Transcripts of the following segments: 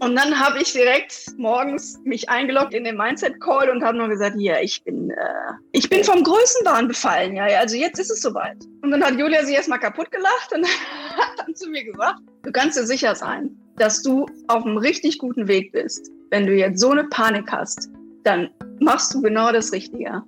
Und dann habe ich direkt morgens mich eingeloggt in den Mindset Call und habe nur gesagt, ja, ich bin, äh, ich bin vom Größenwahn befallen. Ja, also jetzt ist es soweit. Und dann hat Julia sich erstmal kaputt gelacht und hat dann zu mir gesagt, du kannst dir sicher sein, dass du auf einem richtig guten Weg bist. Wenn du jetzt so eine Panik hast, dann machst du genau das Richtige.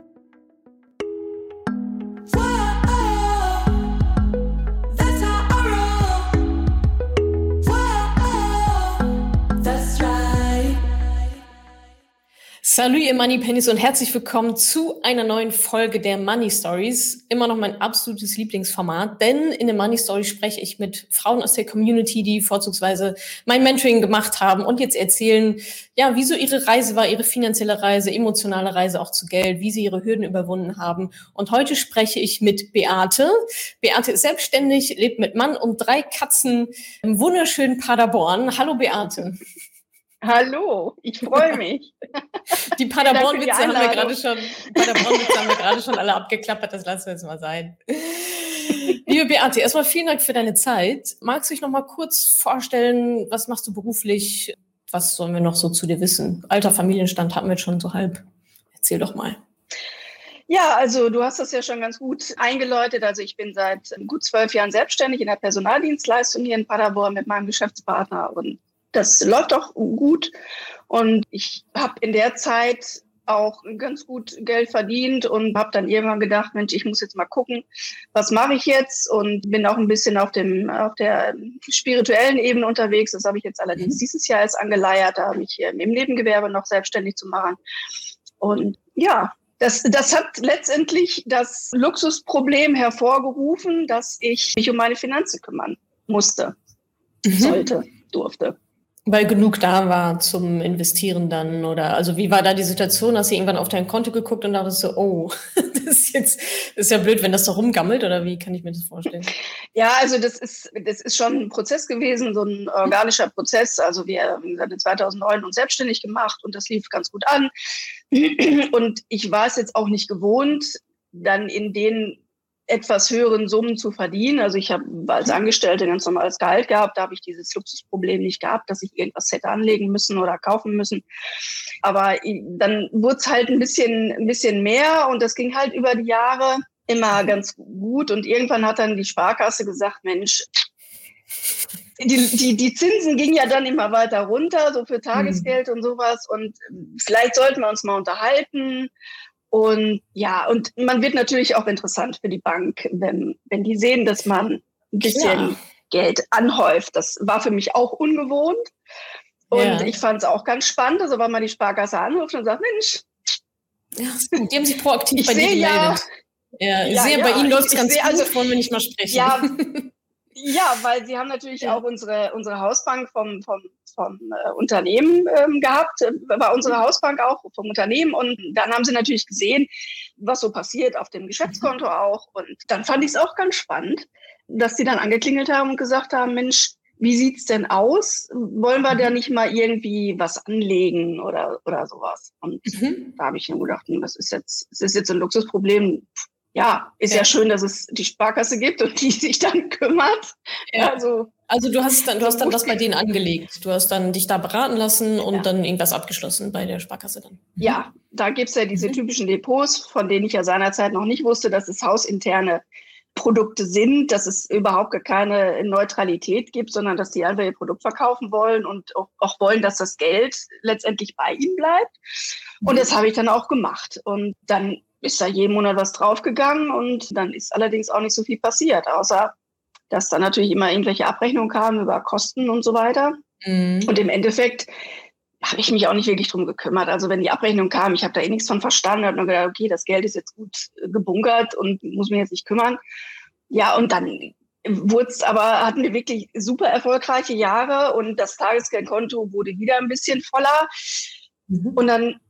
Salut ihr Money Pennies und herzlich willkommen zu einer neuen Folge der Money Stories. Immer noch mein absolutes Lieblingsformat, denn in den Money Stories spreche ich mit Frauen aus der Community, die vorzugsweise mein Mentoring gemacht haben und jetzt erzählen, ja, wieso ihre Reise war, ihre finanzielle Reise, emotionale Reise auch zu Geld, wie sie ihre Hürden überwunden haben. Und heute spreche ich mit Beate. Beate ist selbstständig, lebt mit Mann und drei Katzen im wunderschönen Paderborn. Hallo Beate. Hallo, ich freue mich. Die Paderborn-Witze haben wir gerade schon, Paderborn haben wir gerade schon alle abgeklappert, das lassen wir jetzt mal sein. Liebe Beate, erstmal vielen Dank für deine Zeit. Magst du dich noch mal kurz vorstellen, was machst du beruflich? Was sollen wir noch so zu dir wissen? Alter Familienstand hatten wir schon so halb. Erzähl doch mal. Ja, also du hast das ja schon ganz gut eingeläutet. Also ich bin seit gut zwölf Jahren selbstständig in der Personaldienstleistung hier in Paderborn mit meinem Geschäftspartner und das läuft auch gut. Und ich habe in der Zeit auch ganz gut Geld verdient und habe dann irgendwann gedacht, Mensch, ich muss jetzt mal gucken, was mache ich jetzt und bin auch ein bisschen auf dem auf der spirituellen Ebene unterwegs. Das habe ich jetzt allerdings mhm. dieses Jahr erst angeleiert, da mich im Nebengewerbe noch selbstständig zu machen. Und ja, das, das hat letztendlich das Luxusproblem hervorgerufen, dass ich mich um meine Finanzen kümmern musste, mhm. sollte, durfte. Weil genug da war zum Investieren dann oder also wie war da die Situation? Hast du irgendwann auf dein Konto geguckt und dachtest so, oh, das ist jetzt ist ja blöd, wenn das da rumgammelt oder wie kann ich mir das vorstellen? Ja, also das ist das ist schon ein Prozess gewesen, so ein organischer Prozess. Also wir haben 2009 uns selbstständig gemacht und das lief ganz gut an. Und ich war es jetzt auch nicht gewohnt, dann in den etwas höheren Summen zu verdienen. Also ich habe als Angestellte ganz normales Gehalt gehabt, da habe ich dieses Luxusproblem nicht gehabt, dass ich irgendwas hätte anlegen müssen oder kaufen müssen. Aber dann wurde es halt ein bisschen, ein bisschen mehr und das ging halt über die Jahre immer ganz gut. Und irgendwann hat dann die Sparkasse gesagt, Mensch, die, die, die Zinsen gingen ja dann immer weiter runter, so für Tagesgeld mhm. und sowas. Und vielleicht sollten wir uns mal unterhalten. Und ja, und man wird natürlich auch interessant für die Bank, wenn, wenn die sehen, dass man ein bisschen ja. Geld anhäuft. Das war für mich auch ungewohnt. Und ja. ich fand es auch ganz spannend, also wenn man die Sparkasse anruft und sagt, Mensch, ja, die haben sich proaktiv bei dir gemeldet. Ja, ich ja, sehe, bei Ihnen läuft es ganz gut, also, wollen wir nicht mal sprechen. Ja, Ja, weil sie haben natürlich ja. auch unsere, unsere Hausbank vom, vom, vom äh, Unternehmen ähm, gehabt, äh, war unsere Hausbank auch vom Unternehmen. Und dann haben sie natürlich gesehen, was so passiert auf dem Geschäftskonto auch. Und dann fand ich es auch ganz spannend, dass sie dann angeklingelt haben und gesagt haben, Mensch, wie sieht's denn aus? Wollen wir da nicht mal irgendwie was anlegen oder, oder sowas? Und mhm. da habe ich mir gedacht, hm, das ist jetzt, das ist jetzt ein Luxusproblem ja, ist ja. ja. schön, dass es die Sparkasse gibt und die sich dann kümmert. Ja. Also, also du hast dann, du hast dann das bei denen angelegt. Du hast dann dich da beraten lassen und ja. dann irgendwas abgeschlossen bei der Sparkasse dann. Mhm. Ja, da gibt's ja diese mhm. typischen Depots, von denen ich ja seinerzeit noch nicht wusste, dass es hausinterne Produkte sind, dass es überhaupt keine Neutralität gibt, sondern dass die einfach ihr Produkt verkaufen wollen und auch, auch wollen, dass das Geld letztendlich bei ihnen bleibt. Und mhm. das habe ich dann auch gemacht. Und dann ist da jeden Monat was draufgegangen und dann ist allerdings auch nicht so viel passiert, außer dass da natürlich immer irgendwelche Abrechnungen kamen über Kosten und so weiter. Mhm. Und im Endeffekt habe ich mich auch nicht wirklich drum gekümmert. Also wenn die Abrechnung kam, ich habe da eh nichts von verstanden, habe nur gedacht, okay, das Geld ist jetzt gut gebunkert und muss mich jetzt nicht kümmern. Ja, und dann wurde es aber, hatten wir wirklich super erfolgreiche Jahre und das Tagesgeldkonto wurde wieder ein bisschen voller. Mhm. Und dann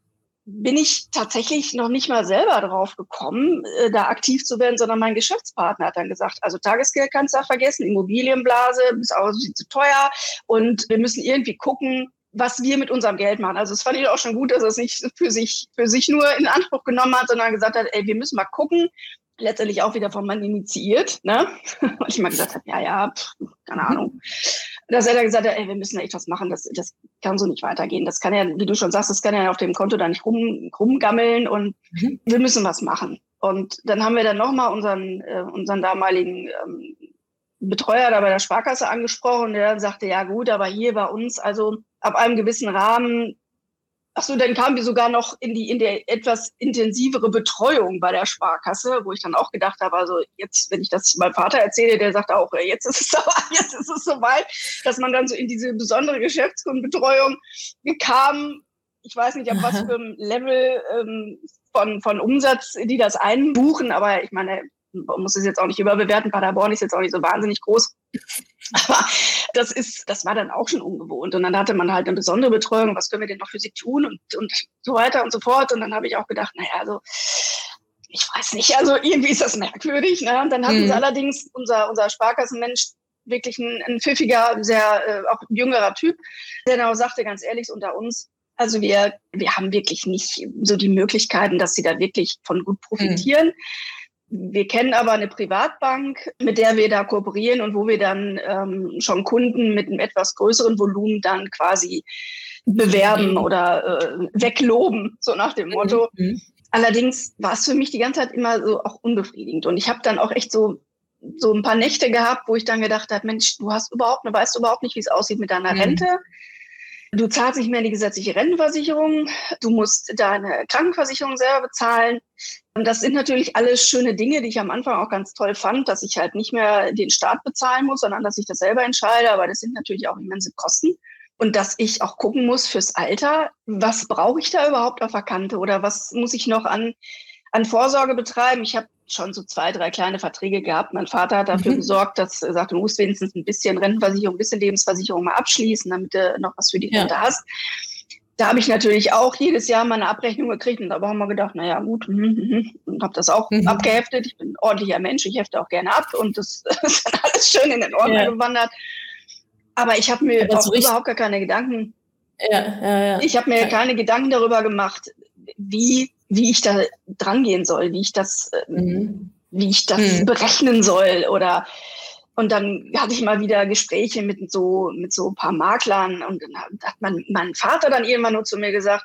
bin ich tatsächlich noch nicht mal selber drauf gekommen, äh, da aktiv zu werden, sondern mein Geschäftspartner hat dann gesagt, also Tagesgeld kannst du da vergessen, Immobilienblase ist auch zu teuer und wir müssen irgendwie gucken, was wir mit unserem Geld machen. Also es fand ich auch schon gut, dass er es nicht für sich, für sich nur in Anspruch genommen hat, sondern gesagt hat, ey, wir müssen mal gucken, letztendlich auch wieder vom Mann initiiert, ne? Weil ich mal gesagt habe, ja, ja, pff, keine Ahnung. Dass er dann gesagt hat, ey, wir müssen da echt was machen, das, das kann so nicht weitergehen. Das kann ja, wie du schon sagst, das kann ja auf dem Konto da nicht rum, rumgammeln und mhm. wir müssen was machen. Und dann haben wir dann nochmal unseren, äh, unseren damaligen ähm, Betreuer da bei der Sparkasse angesprochen, der dann sagte, ja gut, aber hier bei uns, also ab einem gewissen Rahmen Ach so, dann kamen wir sogar noch in die in der etwas intensivere Betreuung bei der Sparkasse, wo ich dann auch gedacht habe, also jetzt, wenn ich das meinem Vater erzähle, der sagt auch, jetzt ist es aber, jetzt ist es soweit, dass man dann so in diese besondere Geschäftskundenbetreuung kam. Ich weiß nicht, auf was für einem Level ähm, von, von Umsatz die das einbuchen, aber ich meine, muss es jetzt auch nicht überbewerten. Paderborn ist jetzt auch nicht so wahnsinnig groß. Aber das ist, das war dann auch schon ungewohnt. Und dann hatte man halt eine besondere Betreuung. Was können wir denn noch für sie tun? Und, und so weiter und so fort. Und dann habe ich auch gedacht, naja, also, ich weiß nicht, also irgendwie ist das merkwürdig. Ne? Und dann hatten mhm. sie allerdings unser, unser Sparkassenmensch wirklich ein, ein pfiffiger, sehr äh, auch jüngerer Typ, der dann auch sagte, ganz ehrlich, unter uns, also wir, wir haben wirklich nicht so die Möglichkeiten, dass sie da wirklich von gut profitieren. Mhm. Wir kennen aber eine Privatbank, mit der wir da kooperieren und wo wir dann ähm, schon Kunden mit einem etwas größeren Volumen dann quasi bewerben mhm. oder äh, wegloben, so nach dem Motto. Mhm. Allerdings war es für mich die ganze Zeit immer so auch unbefriedigend. Und ich habe dann auch echt so, so ein paar Nächte gehabt, wo ich dann gedacht habe, Mensch, du hast überhaupt, du weißt überhaupt nicht, wie es aussieht mit deiner mhm. Rente. Du zahlst nicht mehr die gesetzliche Rentenversicherung, du musst deine Krankenversicherung selber bezahlen. Und das sind natürlich alles schöne Dinge, die ich am Anfang auch ganz toll fand, dass ich halt nicht mehr den Staat bezahlen muss, sondern dass ich das selber entscheide. Aber das sind natürlich auch immense Kosten. Und dass ich auch gucken muss fürs Alter, was brauche ich da überhaupt auf der Kante oder was muss ich noch an, an Vorsorge betreiben? Ich habe schon so zwei, drei kleine Verträge gehabt. Mein Vater hat dafür mhm. gesorgt, dass er sagt, du musst wenigstens ein bisschen Rentenversicherung, ein bisschen Lebensversicherung mal abschließen, damit du noch was für die Rente ja. hast. Da habe ich natürlich auch jedes Jahr meine Abrechnung gekriegt und da haben wir gedacht, naja gut, mm, mm, und habe das auch mhm. abgeheftet. Ich bin ein ordentlicher Mensch, ich hefte auch gerne ab und das ist dann alles schön in den Ordner ja. gewandert. Aber ich habe mir auch überhaupt gar keine Gedanken. Ja. Ich habe mir keine Gedanken darüber gemacht, wie wie ich da dran gehen soll, wie ich das, ähm, mhm. wie ich das mhm. berechnen soll oder und dann hatte ich mal wieder Gespräche mit so mit so ein paar Maklern und dann hat mein, mein Vater dann irgendwann nur zu mir gesagt,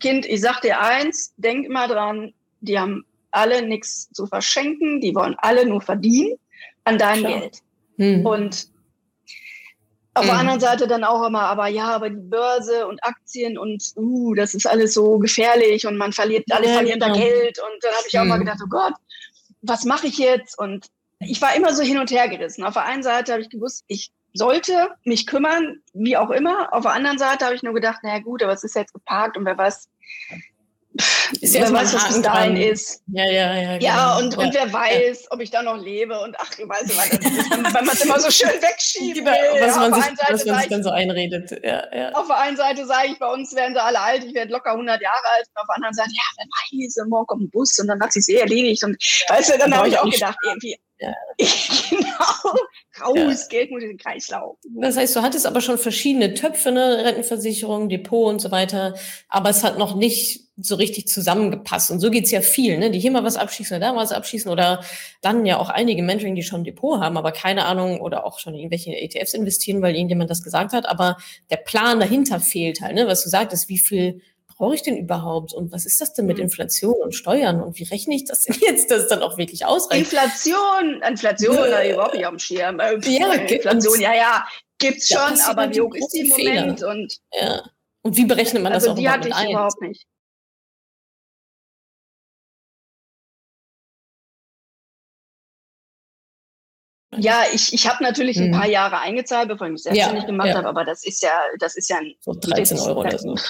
Kind, ich sag dir eins, denk immer dran, die haben alle nichts zu verschenken, die wollen alle nur verdienen an deinem. Geld. Mhm. Und auf der mhm. anderen Seite dann auch immer, aber ja, aber die Börse und Aktien und uh, das ist alles so gefährlich und man verliert, alle ja, verlieren genau. da Geld. Und dann habe ich auch mal mhm. gedacht, oh Gott, was mache ich jetzt? Und ich war immer so hin und her gerissen. Auf der einen Seite habe ich gewusst, ich sollte mich kümmern, wie auch immer. Auf der anderen Seite habe ich nur gedacht, naja gut, aber es ist jetzt geparkt und wer weiß, ist wer weiß, was bis dahin ist. Ja, ja, ja. Genau. Ja, und, und wer weiß, ob ich da noch lebe und ach, du weißt, wenn man es immer so schön wegschiebt. was man sich, was man sich dann so einredet. Ja, ja. Auf der einen Seite sage ich, bei uns werden sie alle alt, ich werde locker 100 Jahre alt. Und auf der anderen Seite, ja, wer weiß, morgen kommt ein Bus und dann hat sich eh erledigt. Und weißt du, dann habe ich auch gedacht, irgendwie, ja. genau, raus, ja. Geld muss in den Kreislauf. Das heißt, du hattest aber schon verschiedene Töpfe, ne? Rentenversicherung, Depot und so weiter, aber es hat noch nicht so richtig zusammengepasst. Und so geht's ja viel, ne? die hier mal was abschließen oder da mal was abschließen oder dann ja auch einige Mentoring, die schon ein Depot haben, aber keine Ahnung oder auch schon irgendwelche ETFs investieren, weil irgendjemand das gesagt hat. Aber der Plan dahinter fehlt halt, ne? was du sagtest, wie viel brauche ich denn überhaupt? Und was ist das denn mit mhm. Inflation und Steuern? Und wie rechne ich das denn jetzt, dass es dann auch wirklich ausreicht? Inflation, Inflation, äh, überhaupt nicht auf dem Schirm. Äh, ja, Inflation, ja, ja, gibt's schon, ja, aber wie hoch ist die im Moment? Und, ja. und wie berechnet man das also auch die hatte ich ein? überhaupt nicht. Ja, ich, ich habe natürlich ein paar mhm. Jahre eingezahlt, bevor ich mich selbstständig ja, gemacht ja. habe, aber das ist ja, das ist ja ein so 13 Euro oder so.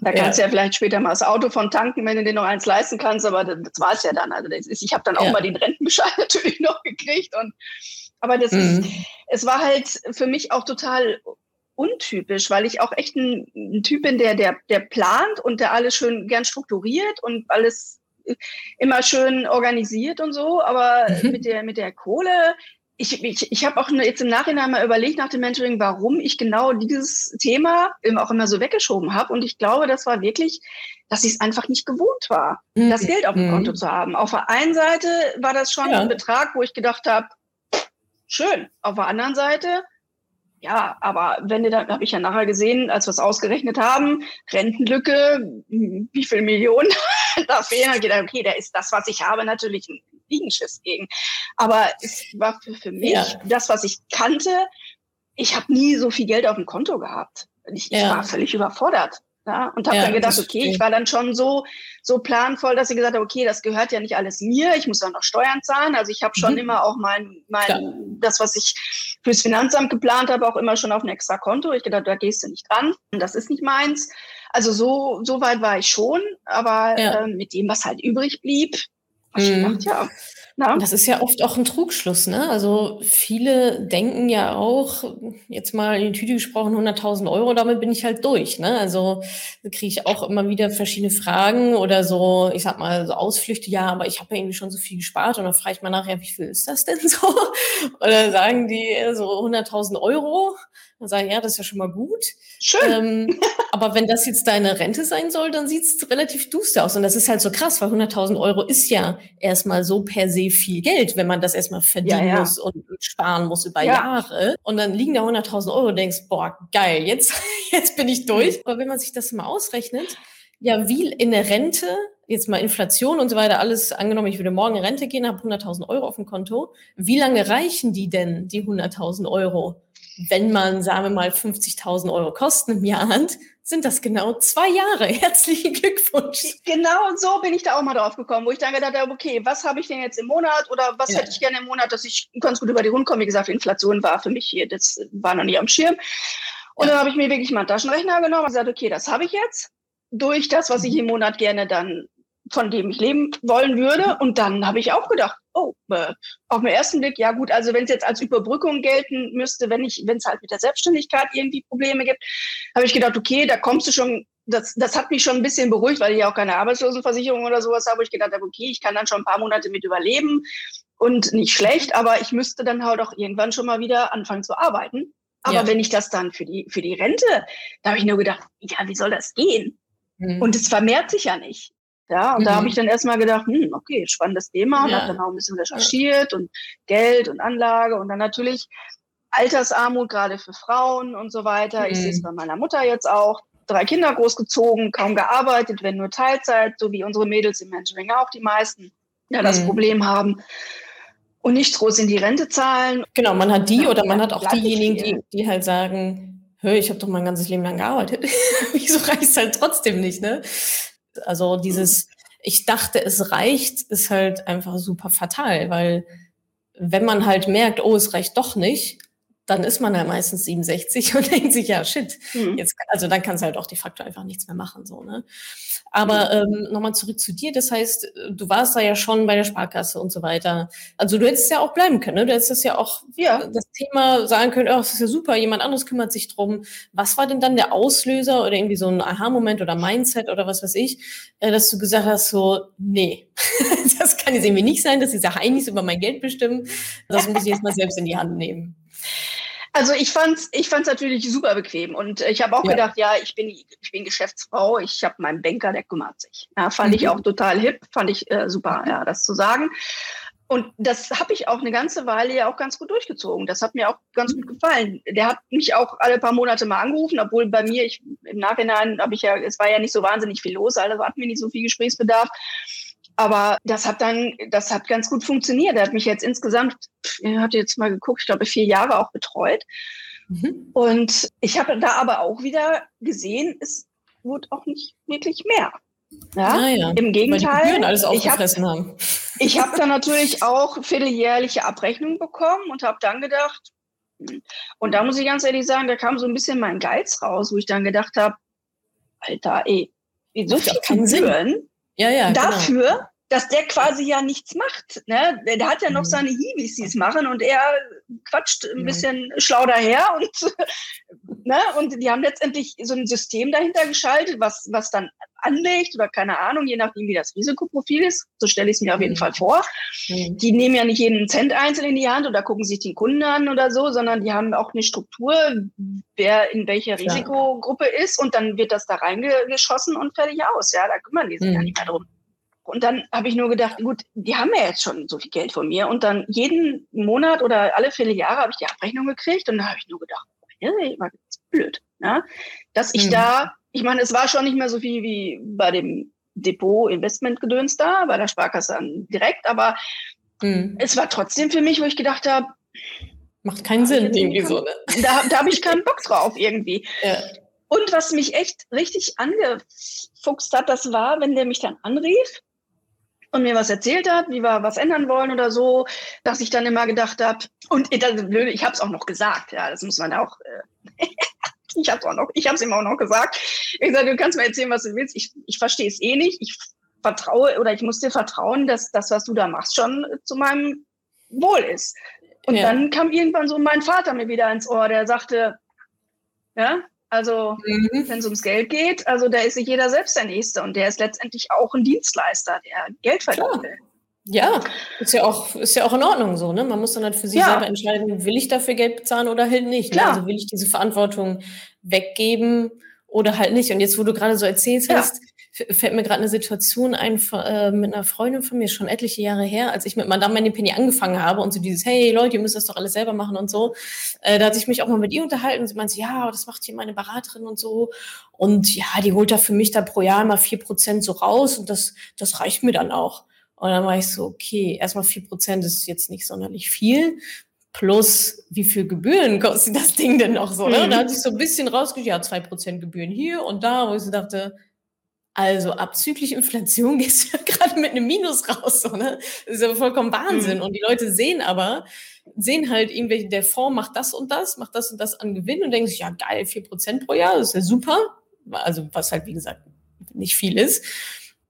Da kannst du ja. ja vielleicht später mal das Auto von tanken, wenn du dir noch eins leisten kannst, aber das, das war es ja dann. Also das ist, ich habe dann auch mal den Rentenbescheid natürlich noch gekriegt. Und, aber das mhm. ist, es war halt für mich auch total untypisch, weil ich auch echt ein, ein Typ bin, der, der, der plant und der alles schön gern strukturiert und alles immer schön organisiert und so, aber mhm. mit der mit der Kohle ich, ich, ich habe auch jetzt im Nachhinein mal überlegt nach dem Mentoring, warum ich genau dieses Thema auch immer so weggeschoben habe. Und ich glaube, das war wirklich, dass ich es einfach nicht gewohnt war, mhm. das Geld auf dem mhm. Konto zu haben. Auf der einen Seite war das schon ja. ein Betrag, wo ich gedacht habe, schön. Auf der anderen Seite Ja, aber wenn du dann, habe ich ja nachher gesehen, als wir es ausgerechnet haben, Rentenlücke, wie viel Millionen da fehlen, habe ich gedacht, okay, da ist das, was ich habe, natürlich ein Liegenschiss gegen. Aber es war für, für mich ja. das, was ich kannte. Ich habe nie so viel Geld auf dem Konto gehabt. Ich, ja. ich war völlig überfordert. Ja, und habe ja, dann gedacht, okay, ich war dann schon so, so planvoll, dass ich gesagt habe, okay, das gehört ja nicht alles mir, ich muss dann noch Steuern zahlen. Also ich habe schon mhm. immer auch mein, mein das, was ich fürs Finanzamt geplant habe, auch immer schon auf ein extra Konto. Ich gedacht, da gehst du nicht dran, das ist nicht meins. Also so, so weit war ich schon, aber ja. äh, mit dem, was halt übrig blieb, mhm. gedacht, ja, na? Das ist ja oft auch ein Trugschluss, ne? Also viele denken ja auch, jetzt mal in die Tüte gesprochen, 100.000 Euro, damit bin ich halt durch, ne? Also da kriege ich auch immer wieder verschiedene Fragen oder so, ich sag mal, so Ausflüchte, ja, aber ich habe ja irgendwie schon so viel gespart und dann frage ich mal nachher, wie viel ist das denn so? Oder sagen die so 100.000 Euro? Dann sage ich, ja, das ist ja schon mal gut. Schön. Ähm, aber wenn das jetzt deine Rente sein soll, dann sieht es relativ duster aus. Und das ist halt so krass, weil 100.000 Euro ist ja erstmal so per se viel Geld, wenn man das erstmal verdienen ja, ja. muss und sparen muss über ja. Jahre. Und dann liegen da 100.000 Euro und denkst, boah, geil, jetzt, jetzt bin ich durch. Aber wenn man sich das mal ausrechnet, ja, wie in der Rente, jetzt mal Inflation und so weiter, alles angenommen, ich würde morgen in Rente gehen, habe 100.000 Euro auf dem Konto. Wie lange reichen die denn, die 100.000 Euro? Wenn man, sagen wir mal, 50.000 Euro Kosten im Jahr hat, sind das genau zwei Jahre. Herzlichen Glückwunsch. Genau so bin ich da auch mal drauf gekommen, wo ich dann gedacht habe, okay, was habe ich denn jetzt im Monat oder was ja. hätte ich gerne im Monat, dass ich ganz gut über die Runden komme. Wie gesagt, Inflation war für mich hier, das war noch nie am Schirm. Und ja. dann habe ich mir wirklich mal einen Taschenrechner genommen und gesagt, okay, das habe ich jetzt durch das, was ich mhm. im Monat gerne dann von dem ich leben wollen würde. Und dann habe ich auch gedacht, oh, äh, auf den ersten Blick, ja gut, also wenn es jetzt als Überbrückung gelten müsste, wenn ich, wenn es halt mit der Selbstständigkeit irgendwie Probleme gibt, habe ich gedacht, okay, da kommst du schon, das, das hat mich schon ein bisschen beruhigt, weil ich ja auch keine Arbeitslosenversicherung oder sowas habe, wo ich gedacht habe, okay, ich kann dann schon ein paar Monate mit überleben und nicht schlecht, aber ich müsste dann halt auch irgendwann schon mal wieder anfangen zu arbeiten. Aber ja. wenn ich das dann für die, für die Rente, da habe ich nur gedacht, ja, wie soll das gehen? Mhm. Und es vermehrt sich ja nicht. Ja, und mhm. da habe ich dann erstmal gedacht, hm, okay, spannendes Thema und ja. habe dann auch ein bisschen recherchiert und Geld und Anlage und dann natürlich Altersarmut, gerade für Frauen und so weiter. Mhm. Ich sehe es bei meiner Mutter jetzt auch. Drei Kinder großgezogen, kaum gearbeitet, wenn nur Teilzeit, so wie unsere Mädels im Mentoring auch die meisten, ja, das mhm. Problem haben und nicht groß in die Rente zahlen. Genau, man hat die oder man hat auch diejenigen, die, die halt sagen, hör, ich habe doch mein ganzes Leben lang gearbeitet. Wieso reicht es halt trotzdem nicht, ne? Also dieses, ich dachte, es reicht, ist halt einfach super fatal, weil wenn man halt merkt, oh, es reicht doch nicht, dann ist man ja meistens 67 und denkt sich, ja, shit, mhm. jetzt, also dann kannst du halt auch de facto einfach nichts mehr machen, so, ne? Aber mhm. ähm, nochmal zurück zu dir, das heißt, du warst da ja schon bei der Sparkasse und so weiter. Also du hättest ja auch bleiben können, ne? Du hättest das ja auch ja. das Thema sagen können, oh, das ist ja super, jemand anderes kümmert sich drum. Was war denn dann der Auslöser oder irgendwie so ein Aha-Moment oder Mindset oder was weiß ich, äh, dass du gesagt hast, so, nee, das kann jetzt irgendwie nicht sein, dass diese Heinis über mein Geld bestimmen. Das muss ich jetzt mal selbst in die Hand nehmen. Also ich fand's, ich fand's natürlich super bequem und ich habe auch ja. gedacht, ja, ich bin, ich bin Geschäftsfrau, ich habe meinen Banker, der kümmert sich. Ja, fand mhm. ich auch total hip, fand ich äh, super, ja, das zu sagen. Und das habe ich auch eine ganze Weile ja auch ganz gut durchgezogen. Das hat mir auch ganz gut gefallen. Der hat mich auch alle paar Monate mal angerufen, obwohl bei mir, ich im Nachhinein habe ich ja, es war ja nicht so wahnsinnig viel los, also hatten wir nicht so viel Gesprächsbedarf. Aber das hat dann, das hat ganz gut funktioniert. Er hat mich jetzt insgesamt, er hat jetzt mal geguckt, ich glaube vier Jahre auch betreut. Mhm. Und ich habe da aber auch wieder gesehen, es wurde auch nicht wirklich mehr. Ja, ah, ja. im Gegenteil. ich habe hab dann natürlich auch vierteljährliche Abrechnungen bekommen und habe dann gedacht, und da muss ich ganz ehrlich sagen, da kam so ein bisschen mein Geiz raus, wo ich dann gedacht habe, Alter, ey, so viel Gebühren ja, ja, genau. dafür, genau dass der quasi ja nichts macht. Ne? Der hat ja noch mhm. seine Hiwis, die es machen und er quatscht ein bisschen schlau daher und, ne? und die haben letztendlich so ein System dahinter geschaltet, was, was dann anlegt oder keine Ahnung, je nachdem, wie das Risikoprofil ist. So stelle ich es mir auf jeden mhm. Fall vor. Mhm. Die nehmen ja nicht jeden Cent einzeln in die Hand oder gucken sich den Kunden an oder so, sondern die haben auch eine Struktur, wer in welcher Risikogruppe ist und dann wird das da reingeschossen und fertig aus. Ja, da kümmern die sich mhm. ja nicht mehr drum. Und dann habe ich nur gedacht, gut, die haben ja jetzt schon so viel Geld von mir. Und dann jeden Monat oder alle viele Jahre habe ich die Abrechnung gekriegt. Und da habe ich nur gedacht, war blöd. Ja? Dass ich mhm. da, ich meine, es war schon nicht mehr so viel wie bei dem Depot-Investment-Gedöns da, bei der Sparkasse direkt, aber mhm. es war trotzdem für mich, wo ich gedacht habe, Macht keinen Sinn, irgendwie so. Ne? Da, da habe ich keinen Bock drauf irgendwie. Ja. Und was mich echt richtig angefuchst hat, das war, wenn der mich dann anrief und mir was erzählt hat, wie wir was ändern wollen oder so, dass ich dann immer gedacht habe, und ich habe es auch noch gesagt, ja, das muss man auch, äh, ich habe es auch noch, ich habe es ihm auch noch gesagt. Ich sage, du kannst mir erzählen, was du willst, ich, ich verstehe es eh nicht, ich vertraue oder ich muss dir vertrauen, dass das, was du da machst, schon zu meinem Wohl ist. Und ja. dann kam irgendwann so mein Vater mir wieder ins Ohr, der sagte, ja, also, mhm. wenn es ums Geld geht, also da ist sich jeder selbst der Nächste und der ist letztendlich auch ein Dienstleister, der Geld verdienen will. Ja, ist ja auch, ist ja auch in Ordnung so, ne? Man muss dann halt für sich ja. selber entscheiden, will ich dafür Geld bezahlen oder halt nicht. Ne? Also will ich diese Verantwortung weggeben oder halt nicht. Und jetzt, wo du gerade so erzählst ja. hast, fällt mir gerade eine Situation ein äh, mit einer Freundin von mir, schon etliche Jahre her, als ich mit Madame Penny angefangen habe und so dieses, hey Leute, ihr müsst das doch alles selber machen und so. Äh, da hatte ich mich auch mal mit ihr unterhalten und sie meinte, ja, das macht hier meine Beraterin und so. Und ja, die holt da für mich da pro Jahr immer vier Prozent so raus und das, das reicht mir dann auch. Und dann war ich so, okay, erstmal vier Prozent ist jetzt nicht sonderlich viel plus wie viel Gebühren kostet das Ding denn noch so? Ne? Mhm. Da hatte ich so ein bisschen rausgeschrieben, ja, zwei Prozent Gebühren hier und da, wo ich so dachte, also abzüglich Inflation gehst du ja gerade mit einem Minus raus. So, ne? Das ist ja vollkommen Wahnsinn. Mhm. Und die Leute sehen aber, sehen halt irgendwelche, der Fonds macht das und das, macht das und das an Gewinn und denken sich, ja geil, vier Prozent pro Jahr, das ist ja super. Also was halt, wie gesagt, nicht viel ist.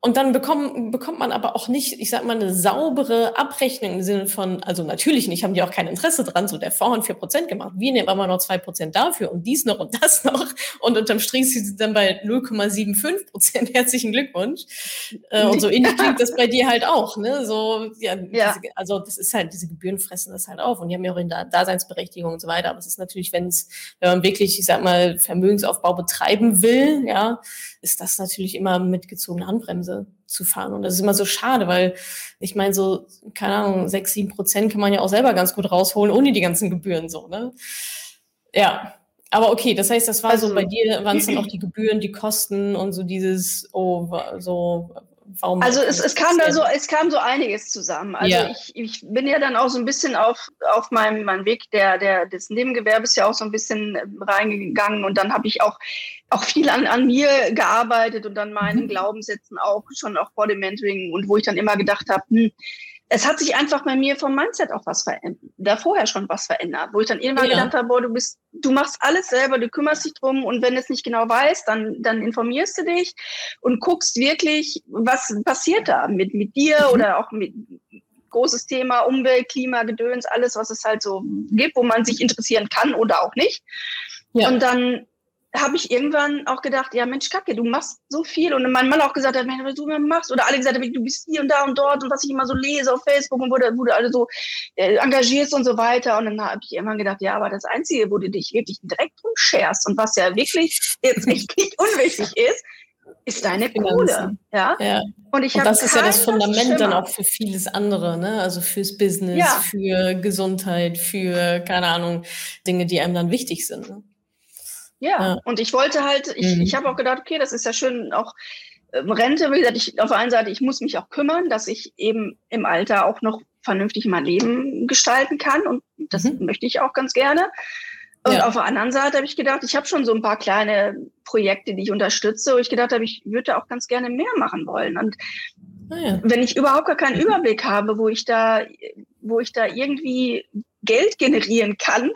Und dann bekommt, bekommt man aber auch nicht, ich sag mal, eine saubere Abrechnung im Sinne von, also natürlich nicht, haben die auch kein Interesse dran, so der hat vier Prozent gemacht. Wir nehmen aber noch zwei Prozent dafür und dies noch und das noch. Und unterm Strich sind sie dann bei 0,75 Prozent. Herzlichen Glückwunsch. Äh, und so ähnlich klingt das bei dir halt auch, ne? So, ja, ja. Diese, also das ist halt, diese Gebühren fressen das halt auf und die haben ja auch in der Daseinsberechtigung und so weiter. Aber es ist natürlich, wenn es, wenn man wirklich, ich sag mal, Vermögensaufbau betreiben will, ja, ist das natürlich immer mitgezogene Handbremse zu fahren. Und das ist immer so schade, weil ich meine, so, keine Ahnung, sechs, sieben Prozent kann man ja auch selber ganz gut rausholen, ohne die ganzen Gebühren so, ne? Ja. Aber okay, das heißt, das war also, so bei dir, waren es dann auch die Gebühren, die Kosten und so dieses, oh, so, Warum also es, es kam da so, es kam so einiges zusammen. Also ja. ich, ich bin ja dann auch so ein bisschen auf, auf meinem, meinem Weg der, der, des Nebengewerbes ja auch so ein bisschen reingegangen und dann habe ich auch, auch viel an, an mir gearbeitet und dann meinen mhm. Glaubenssätzen auch schon auch vor dem Mentoring und wo ich dann immer gedacht habe, hm, es hat sich einfach bei mir vom Mindset auch was verändert, da vorher schon was verändert, wo ich dann irgendwann ja. gedacht habe, boah, du bist, du machst alles selber, du kümmerst dich drum und wenn du es nicht genau weißt, dann, dann informierst du dich und guckst wirklich, was passiert da mit, mit dir mhm. oder auch mit großes Thema Umwelt, Klima, Gedöns, alles, was es halt so gibt, wo man sich interessieren kann oder auch nicht. Ja. Und dann habe ich irgendwann auch gedacht, ja Mensch, Kacke, du machst so viel. Und mein Mann auch gesagt hat, was du machst. Oder alle gesagt haben, du bist hier und da und dort und was ich immer so lese auf Facebook und wo du, wo du alle so äh, engagierst und so weiter. Und dann habe ich irgendwann gedacht, ja, aber das Einzige, wo du dich wirklich direkt drum scherst und was ja wirklich jetzt echt nicht unwichtig ist, ist deine Kohle. Ja? ja. Und, ich und das ist ja das Fundament dann auch für vieles andere, ne? Also fürs Business, ja. für Gesundheit, für, keine Ahnung, Dinge, die einem dann wichtig sind. Ne? Ja, und ich wollte halt, ich, mhm. ich habe auch gedacht, okay, das ist ja schön, auch äh, Rente, wie gesagt, ich, auf der einen Seite, ich muss mich auch kümmern, dass ich eben im Alter auch noch vernünftig mein Leben gestalten kann und das mhm. möchte ich auch ganz gerne. Und ja. auf der anderen Seite habe ich gedacht, ich habe schon so ein paar kleine Projekte, die ich unterstütze, wo ich gedacht habe, ich würde auch ganz gerne mehr machen wollen. Und ah, ja. wenn ich überhaupt gar keinen Überblick habe, wo ich da, wo ich da irgendwie Geld generieren kann,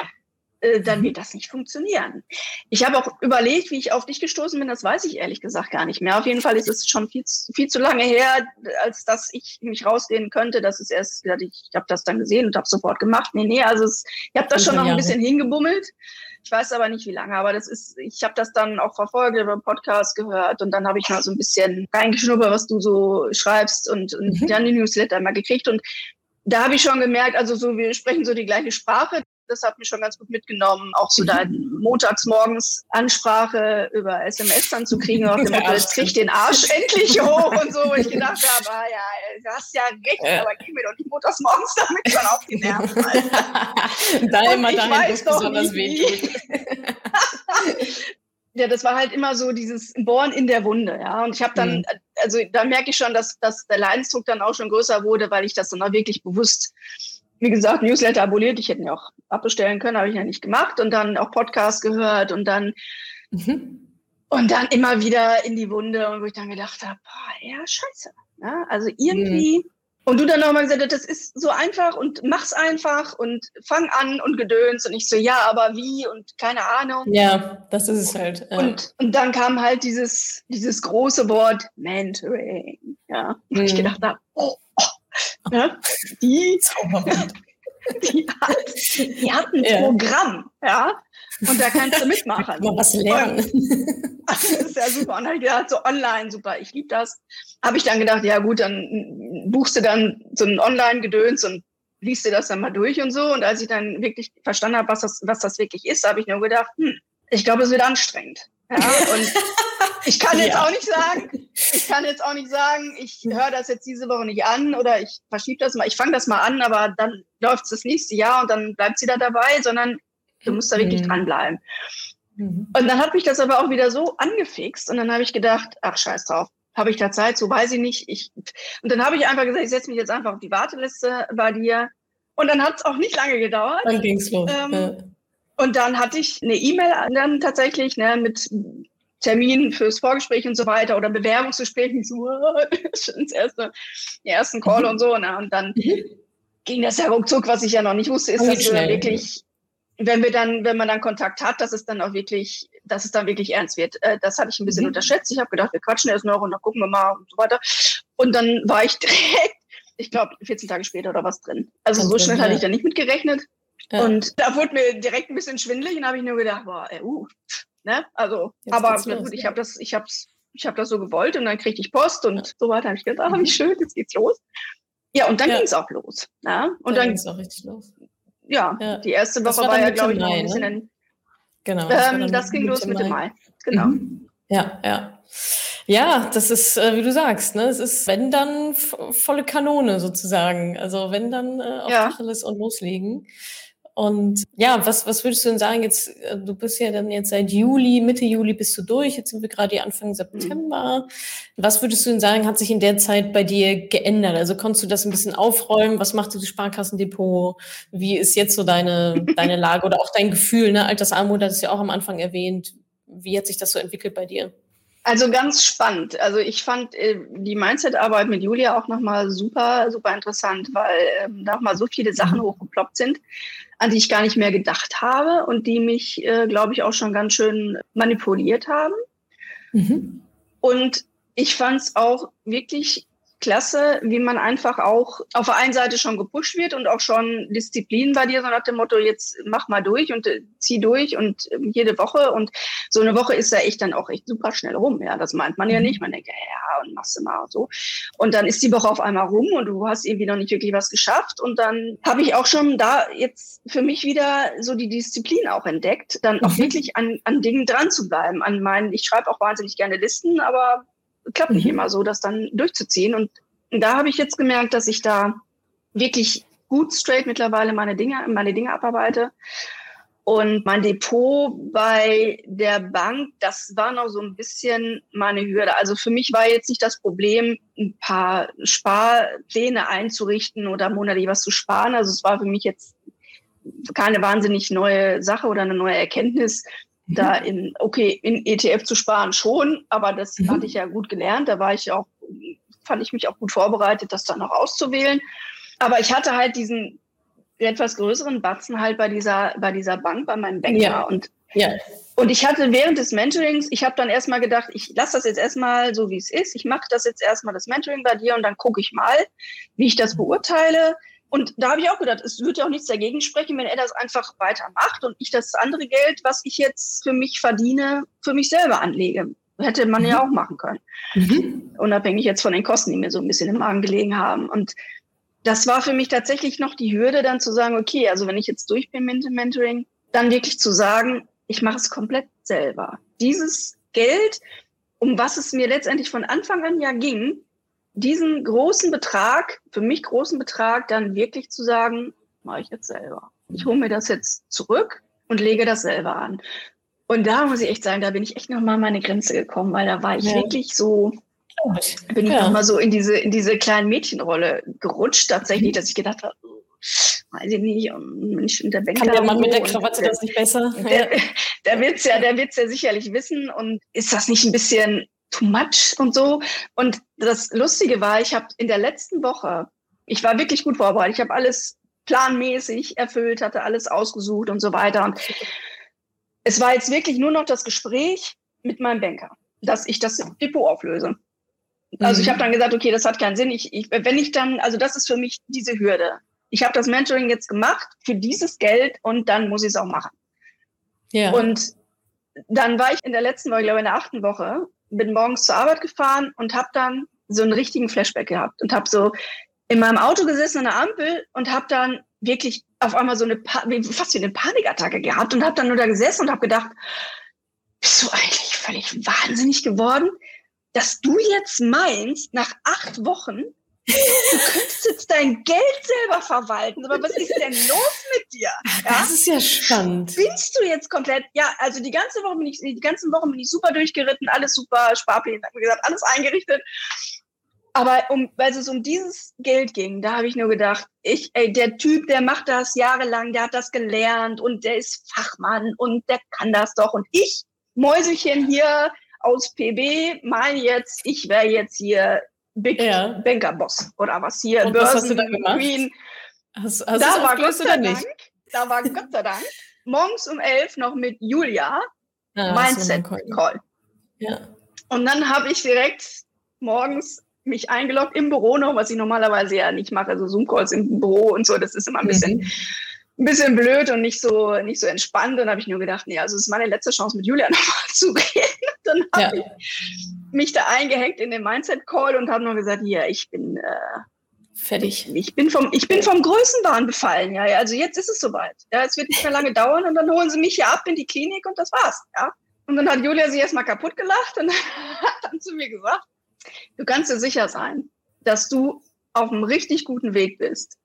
äh, dann mhm. wird das nicht funktionieren. Ich habe auch überlegt, wie ich auf dich gestoßen bin, das weiß ich ehrlich gesagt gar nicht mehr. Auf jeden Fall ist es schon viel, viel zu lange her, als dass ich mich rausreden könnte. Das ist erst, ich habe das dann gesehen und habe sofort gemacht. Nee, nee, also es, ich habe das schon noch ein bisschen hingebummelt. Ich weiß aber nicht, wie lange, aber das ist, ich habe das dann auch verfolgt, über Podcast gehört und dann habe ich mal so ein bisschen reingeschnuppert, was du so schreibst und, und mhm. dann die Newsletter mal gekriegt und da habe ich schon gemerkt, also so, wir sprechen so die gleiche Sprache. Das hat mich schon ganz gut mitgenommen. Auch so da montags morgens Ansprache über SMS dann zu kriegen, auf dem Motto, jetzt krieg ich den Arsch endlich hoch und so, wo ich gedacht habe, ah, ja, du hast ja recht, ja. aber geh mir doch nicht montags morgens damit schon auf die Nerven. da immer dahin, das besonders wehtut. ja, das war halt immer so dieses Bohren in der Wunde, ja. Und ich habe dann, mhm. also da merke ich schon, dass, dass der Leidensdruck dann auch schon größer wurde, weil ich das dann auch wirklich bewusst, wie gesagt, Newsletter abonniert. Ich hätte ihn auch abbestellen können, habe ich ja nicht gemacht. Und dann auch Podcast gehört und dann mhm. und dann immer wieder in die Wunde und wo ich dann gedacht habe, boah, ja, scheiße. Ja, also irgendwie. Mhm und du dann nochmal gesagt hast, das ist so einfach und mach's einfach und fang an und gedöns. Und ich so, ja, aber wie und keine Ahnung. Ja, das ist es halt. Ja. Und, und dann kam halt dieses, dieses große Wort Mentoring. Ja, mhm. ich gedacht habe, oh, oh, ne? die, die, hat, die hat ein ja. Programm, ja. Und da kannst du mitmachen. Mal was lernen. Und, das ist ja super. Und dann habe ich gedacht, so online, super, ich liebe das. Habe ich dann gedacht, ja gut, dann buchst du dann so ein Online-Gedöns und liest dir das dann mal durch und so. Und als ich dann wirklich verstanden habe, was das, was das wirklich ist, habe ich nur gedacht, hm, ich glaube, es wird anstrengend. Ja, und ich kann jetzt auch nicht sagen, ich kann jetzt auch nicht sagen, ich höre das jetzt diese Woche nicht an oder ich verschiebe das mal, ich fange das mal an, aber dann läuft es das nächste Jahr und dann bleibt sie da dabei, sondern Du musst da wirklich mhm. dranbleiben. Mhm. Und dann hat mich das aber auch wieder so angefixt und dann habe ich gedacht, ach scheiß drauf, habe ich da Zeit, so weiß ich nicht. Ich, und dann habe ich einfach gesagt, ich setze mich jetzt einfach auf die Warteliste bei dir. Und dann hat es auch nicht lange gedauert. Dann ging es los. Ähm, ja. Und dann hatte ich eine E-Mail dann tatsächlich ne, mit Termin fürs Vorgespräch und so weiter oder Bewerbungsgespräch. So, ins erste, den ersten Call mhm. und so. Ne? Und dann mhm. ging das ja ruckzuck, was ich ja noch nicht wusste, ist, dass du wirklich wenn wir dann, wenn man dann Kontakt hat, dass es dann auch wirklich, dass es dann wirklich ernst wird. Äh, das hatte ich ein bisschen mhm. unterschätzt. Ich habe gedacht, wir quatschen erst noch und dann gucken wir mal und so weiter. Und dann war ich direkt, ich glaube, 14 Tage später oder was drin. Also so schnell hatte ich da nicht mit gerechnet. Ja. Und da wurde mir direkt ein bisschen schwindelig und habe ich nur gedacht, boah, ey, uh, ne? Also, Jetzt aber gut, los, ich ja. habe das, ich hab's, ich habe das so gewollt und dann kriegte ich Post und ja. so weiter. Habe ich gedacht, ah, wie schön, jetzt geht's los. Ja, und dann ja. ging es auch los. Ja? Und dann, dann ging auch richtig los ja, ja, die erste Woche war, war ja, glaube ich, noch ein bisschen. Ne? In, genau. Das, ähm, das ging los Mitte Mai. Mai. Genau. Mhm. Ja, ja. Ja, das ist, äh, wie du sagst, ne? Es ist, wenn dann volle Kanone sozusagen. Also wenn dann äh, auf ja. Tacheles und loslegen. Und ja, was, was würdest du denn sagen? Jetzt, äh, du bist ja dann jetzt seit Juli, Mitte Juli bist du durch, jetzt sind wir gerade Anfang September. Was würdest du denn sagen, hat sich in der Zeit bei dir geändert? Also konntest du das ein bisschen aufräumen? Was macht das Sparkassendepot? Wie ist jetzt so deine, deine Lage oder auch dein Gefühl? Ne? Altersarmut hat es ja auch am Anfang erwähnt. Wie hat sich das so entwickelt bei dir? Also ganz spannend. Also ich fand äh, die Mindset-Arbeit mit Julia auch nochmal super, super interessant, weil ähm, nochmal so viele Sachen mhm. hochgeploppt sind, an die ich gar nicht mehr gedacht habe und die mich, äh, glaube ich, auch schon ganz schön manipuliert haben. Mhm. Und ich fand es auch wirklich klasse, wie man einfach auch auf der einen Seite schon gepusht wird und auch schon Disziplin bei dir, so nach dem Motto, jetzt mach mal durch und äh, zieh durch und äh, jede Woche. Und so eine Woche ist ja echt dann auch echt super schnell rum. Ja, das meint man ja mhm. nicht. Man denkt, ja, und machst du mal und so. Und dann ist die Woche auf einmal rum und du hast irgendwie noch nicht wirklich was geschafft. Und dann habe ich auch schon da jetzt für mich wieder so die Disziplin auch entdeckt, dann auch mhm. wirklich an, an Dingen dran zu bleiben. An meinen, ich schreibe auch wahnsinnig gerne Listen, aber klappt nicht mhm. immer so, das dann durchzuziehen. Und da habe ich jetzt gemerkt, dass ich da wirklich gut straight mittlerweile meine Dinge, meine Dinge abarbeite. Und mein Depot bei der Bank, das war noch so ein bisschen meine Hürde. Also für mich war jetzt nicht das Problem, ein paar Sparpläne einzurichten oder monatlich was zu sparen. Also es war für mich jetzt keine wahnsinnig neue Sache oder eine neue Erkenntnis da in, okay, in ETF zu sparen schon, aber das mhm. hatte ich ja gut gelernt. Da war ich auch, fand ich mich auch gut vorbereitet, das dann auch auszuwählen. Aber ich hatte halt diesen etwas größeren Batzen halt bei dieser, bei dieser Bank, bei meinem Banker. Ja. Und, ja. und ich hatte während des Mentorings, ich habe dann erstmal gedacht, ich lasse das jetzt erstmal so, wie es ist. Ich mache das jetzt erstmal das Mentoring bei dir und dann gucke ich mal, wie ich das beurteile und da habe ich auch gedacht, es würde ja auch nichts dagegen sprechen, wenn er das einfach weitermacht und ich das andere Geld, was ich jetzt für mich verdiene, für mich selber anlege. Hätte man mhm. ja auch machen können. Mhm. Unabhängig jetzt von den Kosten, die mir so ein bisschen im Magen gelegen haben. Und das war für mich tatsächlich noch die Hürde, dann zu sagen, okay, also wenn ich jetzt durch bin mit dem Mentoring, dann wirklich zu sagen, ich mache es komplett selber. Dieses Geld, um was es mir letztendlich von Anfang an ja ging, diesen großen Betrag, für mich großen Betrag, dann wirklich zu sagen, mache ich jetzt selber. Ich hole mir das jetzt zurück und lege das selber an. Und da muss ich echt sagen, da bin ich echt nochmal an meine Grenze gekommen, weil da war ich ja. wirklich so, bin ich ja. nochmal so in diese, in diese kleinen Mädchenrolle gerutscht, tatsächlich, dass ich gedacht habe, weiß ich nicht, Mensch, der Banker. Kann der Mann mit der Krawatte das nicht besser? Der, der wird's ja, der wird's ja sicherlich wissen. Und ist das nicht ein bisschen too much und so? Und das Lustige war, ich habe in der letzten Woche, ich war wirklich gut vorbereitet. Ich habe alles planmäßig erfüllt, hatte alles ausgesucht und so weiter. Und es war jetzt wirklich nur noch das Gespräch mit meinem Banker, dass ich das Depot auflöse. Also mhm. ich habe dann gesagt, okay, das hat keinen Sinn. Ich, ich, wenn ich dann, also das ist für mich diese Hürde. Ich habe das Mentoring jetzt gemacht für dieses Geld und dann muss ich es auch machen. Ja. Und dann war ich in der letzten Woche, ich glaube in der achten Woche, bin morgens zur Arbeit gefahren und habe dann so einen richtigen Flashback gehabt und habe so in meinem Auto gesessen an der Ampel und habe dann wirklich auf einmal so eine fast wie eine Panikattacke gehabt und habe dann nur da gesessen und habe gedacht, bist du eigentlich völlig wahnsinnig geworden, dass du jetzt meinst, nach acht Wochen, du könntest jetzt dein Geld selber verwalten. Aber was ist denn los mit dir? Ja? Das ist ja spannend. Bist du jetzt komplett, ja, also die ganze Woche bin ich, die ganzen Wochen bin ich super durchgeritten, alles super, Sparpläne, wie gesagt, alles eingerichtet. Aber um, weil es um dieses Geld ging, da habe ich nur gedacht, ich, ey, der Typ, der macht das jahrelang, der hat das gelernt und der ist Fachmann und der kann das doch. Und ich, Mäuselchen hier aus PB, meine jetzt, ich wäre jetzt hier Big ja. Banker Boss oder was hier, und Börsen, was hast du da gemacht? Queen. Hast, hast da war Gott sei Dank, da war Gott sei Dank morgens um elf noch mit Julia ah, Mindset Call. Ja. Und dann habe ich direkt morgens mich eingeloggt im Büro noch, was ich normalerweise ja nicht mache, also Zoom-Calls im Büro und so, das ist immer ein bisschen, mhm. ein bisschen blöd und nicht so, nicht so entspannt. Dann habe ich nur gedacht, nee, also es ist meine letzte Chance, mit Julia nochmal zu reden. Dann habe ja. ich mich da eingehängt in den Mindset-Call und habe nur gesagt, hier, ich bin äh, fertig. Ich bin vom, ich bin vom Größenwahn befallen. Ja, also jetzt ist es soweit. Ja, es wird nicht mehr lange dauern und dann holen sie mich hier ab in die Klinik und das war's. Ja. Und dann hat Julia sich erstmal kaputt gelacht und hat dann zu mir gesagt, Du kannst dir sicher sein, dass du auf einem richtig guten Weg bist.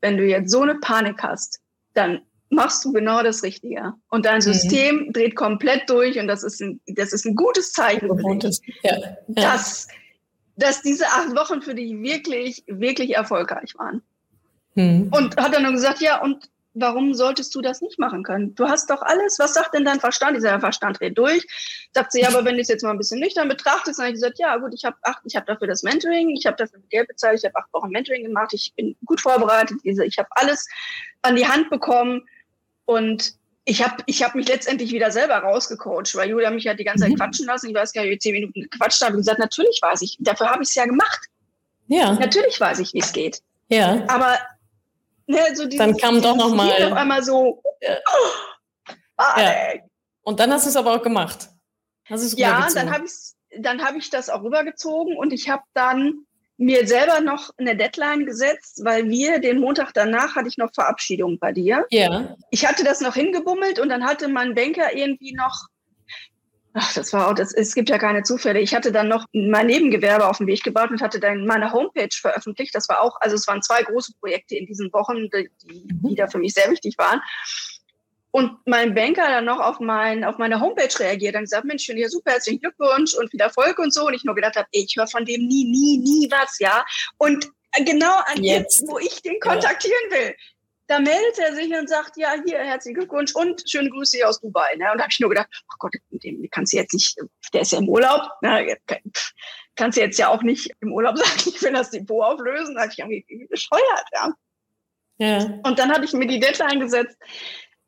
Wenn du jetzt so eine Panik hast, dann machst du genau das Richtige. Und dein mhm. System mhm. dreht komplett durch und das ist ein, das ist ein gutes Zeichen für dich, ja. Ja. Dass, dass diese acht Wochen für dich wirklich, wirklich erfolgreich waren. Mhm. Und hat dann nur gesagt, ja, und warum solltest du das nicht machen können? Du hast doch alles. Was sagt denn dein Verstand? Dieser Verstand dreht durch. Sagt sie, ja, aber wenn du es jetzt mal ein bisschen nüchtern betrachtest, dann habe ich gesagt, ja, gut, ich habe acht, ich habe dafür das Mentoring, ich habe dafür Geld bezahlt, ich habe acht Wochen Mentoring gemacht, ich bin gut vorbereitet, ich habe alles an die Hand bekommen und ich habe ich hab mich letztendlich wieder selber rausgecoacht, weil Julia mich hat die ganze Zeit mhm. quatschen lassen. Ich weiß gar nicht, wie zehn Minuten gequatscht habe und gesagt, natürlich weiß ich, dafür habe ich es ja gemacht. Ja. Natürlich weiß ich, wie es geht. Ja. Aber Ne, so dieses, dann kam doch noch mal auf einmal so. Oh, ja. Und dann hast du es aber auch gemacht. ja, dann habe ich dann habe ich das auch rübergezogen und ich habe dann mir selber noch eine Deadline gesetzt, weil wir den Montag danach hatte ich noch Verabschiedung bei dir. Ja. Ich hatte das noch hingebummelt und dann hatte mein Banker irgendwie noch Ach, das war auch, das, es gibt ja keine Zufälle. Ich hatte dann noch mein Nebengewerbe auf den Weg gebaut und hatte dann meine Homepage veröffentlicht. Das war auch, also es waren zwei große Projekte in diesen Wochen, die, die mhm. da für mich sehr wichtig waren. Und mein Banker dann noch auf, mein, auf meine Homepage reagiert und gesagt, Mensch, ja super, herzlichen Glückwunsch und viel Erfolg und so. Und ich nur gedacht habe, ich höre von dem nie, nie, nie was, ja. Und genau an jetzt, jetzt wo ich den kontaktieren will, da meldet er sich und sagt, ja, hier, herzlichen Glückwunsch und schöne Grüße hier aus Dubai. Ne? Und da habe ich nur gedacht, ach Gott, dem kannst du jetzt nicht, der ist ja im Urlaub, ne? kannst du jetzt ja auch nicht im Urlaub sagen, ich will das Depot auflösen. Da habe ich irgendwie bescheuert, ja. ja. Und dann habe ich mir die Deadline gesetzt,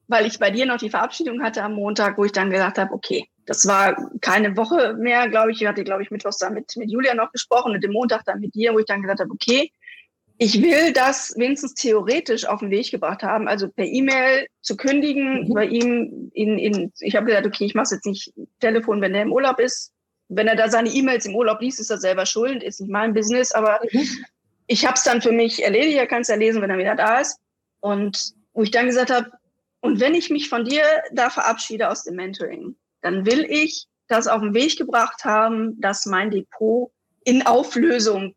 weil ich bei dir noch die Verabschiedung hatte am Montag, wo ich dann gesagt habe, okay, das war keine Woche mehr, glaube ich. Ich hatte, glaube ich, mittwochs dann mit, mit Julia noch gesprochen und den Montag dann mit dir, wo ich dann gesagt habe, okay, ich will das wenigstens theoretisch auf den Weg gebracht haben, also per E-Mail zu kündigen, mhm. bei ihm in, in ich habe gesagt, okay, ich mache es jetzt nicht Telefon, wenn er im Urlaub ist. Wenn er da seine E-Mails im Urlaub liest, ist er selber schuld, ist nicht mein Business, aber mhm. ich habe es dann für mich erledigt, er kann es ja lesen, wenn er wieder da ist. Und wo ich dann gesagt habe, und wenn ich mich von dir da verabschiede aus dem Mentoring, dann will ich das auf den Weg gebracht haben, dass mein Depot in Auflösung,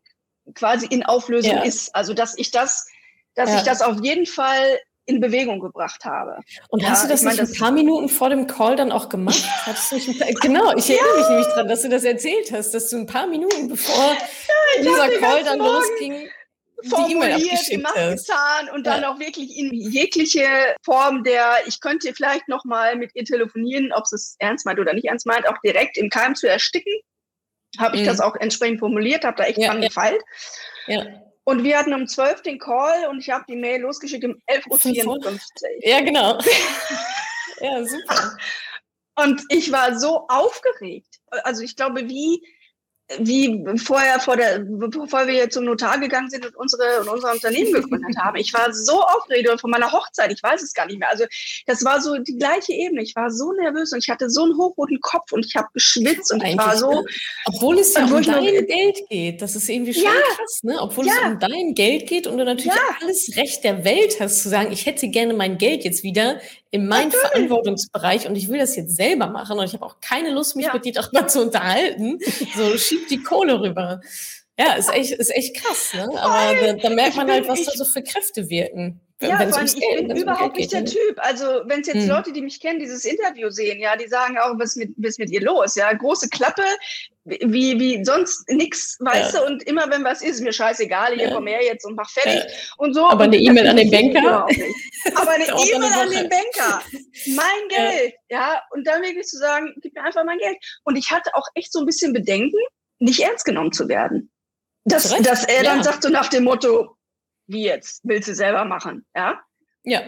quasi in Auflösung ja. ist. Also dass ich das, dass ja. ich das auf jeden Fall in Bewegung gebracht habe. Und ja, hast du das nicht mein, ein paar Minuten vor dem Call dann auch gemacht? Paar, genau, ich erinnere mich nämlich dran, dass du das erzählt hast, dass du ein paar Minuten bevor dieser Call dann losging, formuliert, gemacht, hast. getan und dann auch wirklich in jegliche Form der, ich könnte vielleicht noch mal mit ihr telefonieren, ob es ernst meint oder nicht ernst meint, auch direkt im Keim zu ersticken. Habe ich mhm. das auch entsprechend formuliert, habe da echt ja, dran ja. gefeilt. Ja. Und wir hatten um 12 den Call und ich habe die Mail losgeschickt um 11.54 Uhr. Ja, genau. ja, super. Und ich war so aufgeregt. Also ich glaube, wie wie vorher vor der, bevor wir zum Notar gegangen sind und unsere und unser Unternehmen gegründet haben. Ich war so aufgeregt von meiner Hochzeit, ich weiß es gar nicht mehr. Also das war so die gleiche Ebene. Ich war so nervös und ich hatte so einen hochroten Kopf und ich habe geschwitzt und ich war so. Obwohl es ja um dein Geld geht, das ist irgendwie schon ja, krass, ne? Obwohl ja. es um dein Geld geht und du natürlich ja. alles Recht der Welt hast zu sagen, ich hätte gerne mein Geld jetzt wieder in meinen Natürlich. Verantwortungsbereich und ich will das jetzt selber machen und ich habe auch keine Lust, mich mit dir darüber zu unterhalten. So schieb die Kohle rüber. Ja, ist echt, ist echt krass, ne? Aber da, da merkt man halt, was da so für Kräfte wirken. Ja, vor allem, ich bin überhaupt nicht der ne? Typ. Also, wenn es jetzt hm. Leute, die mich kennen, dieses Interview sehen, ja, die sagen auch, was mit, was mit ihr los? Ja, große Klappe, wie, wie sonst nix, weißt ja. du, und immer wenn was ist, mir scheißegal, ich ja. komm her jetzt und mach fertig ja. und so. Aber eine E-Mail an den Banker? Aber eine E-Mail an den Banker. Mein Geld, ja. ja, und dann wirklich zu sagen, gib mir einfach mein Geld. Und ich hatte auch echt so ein bisschen Bedenken, nicht ernst genommen zu werden. Dass, dass er dann sagt so nach dem Motto, wie jetzt, willst du selber machen, ja? Ja.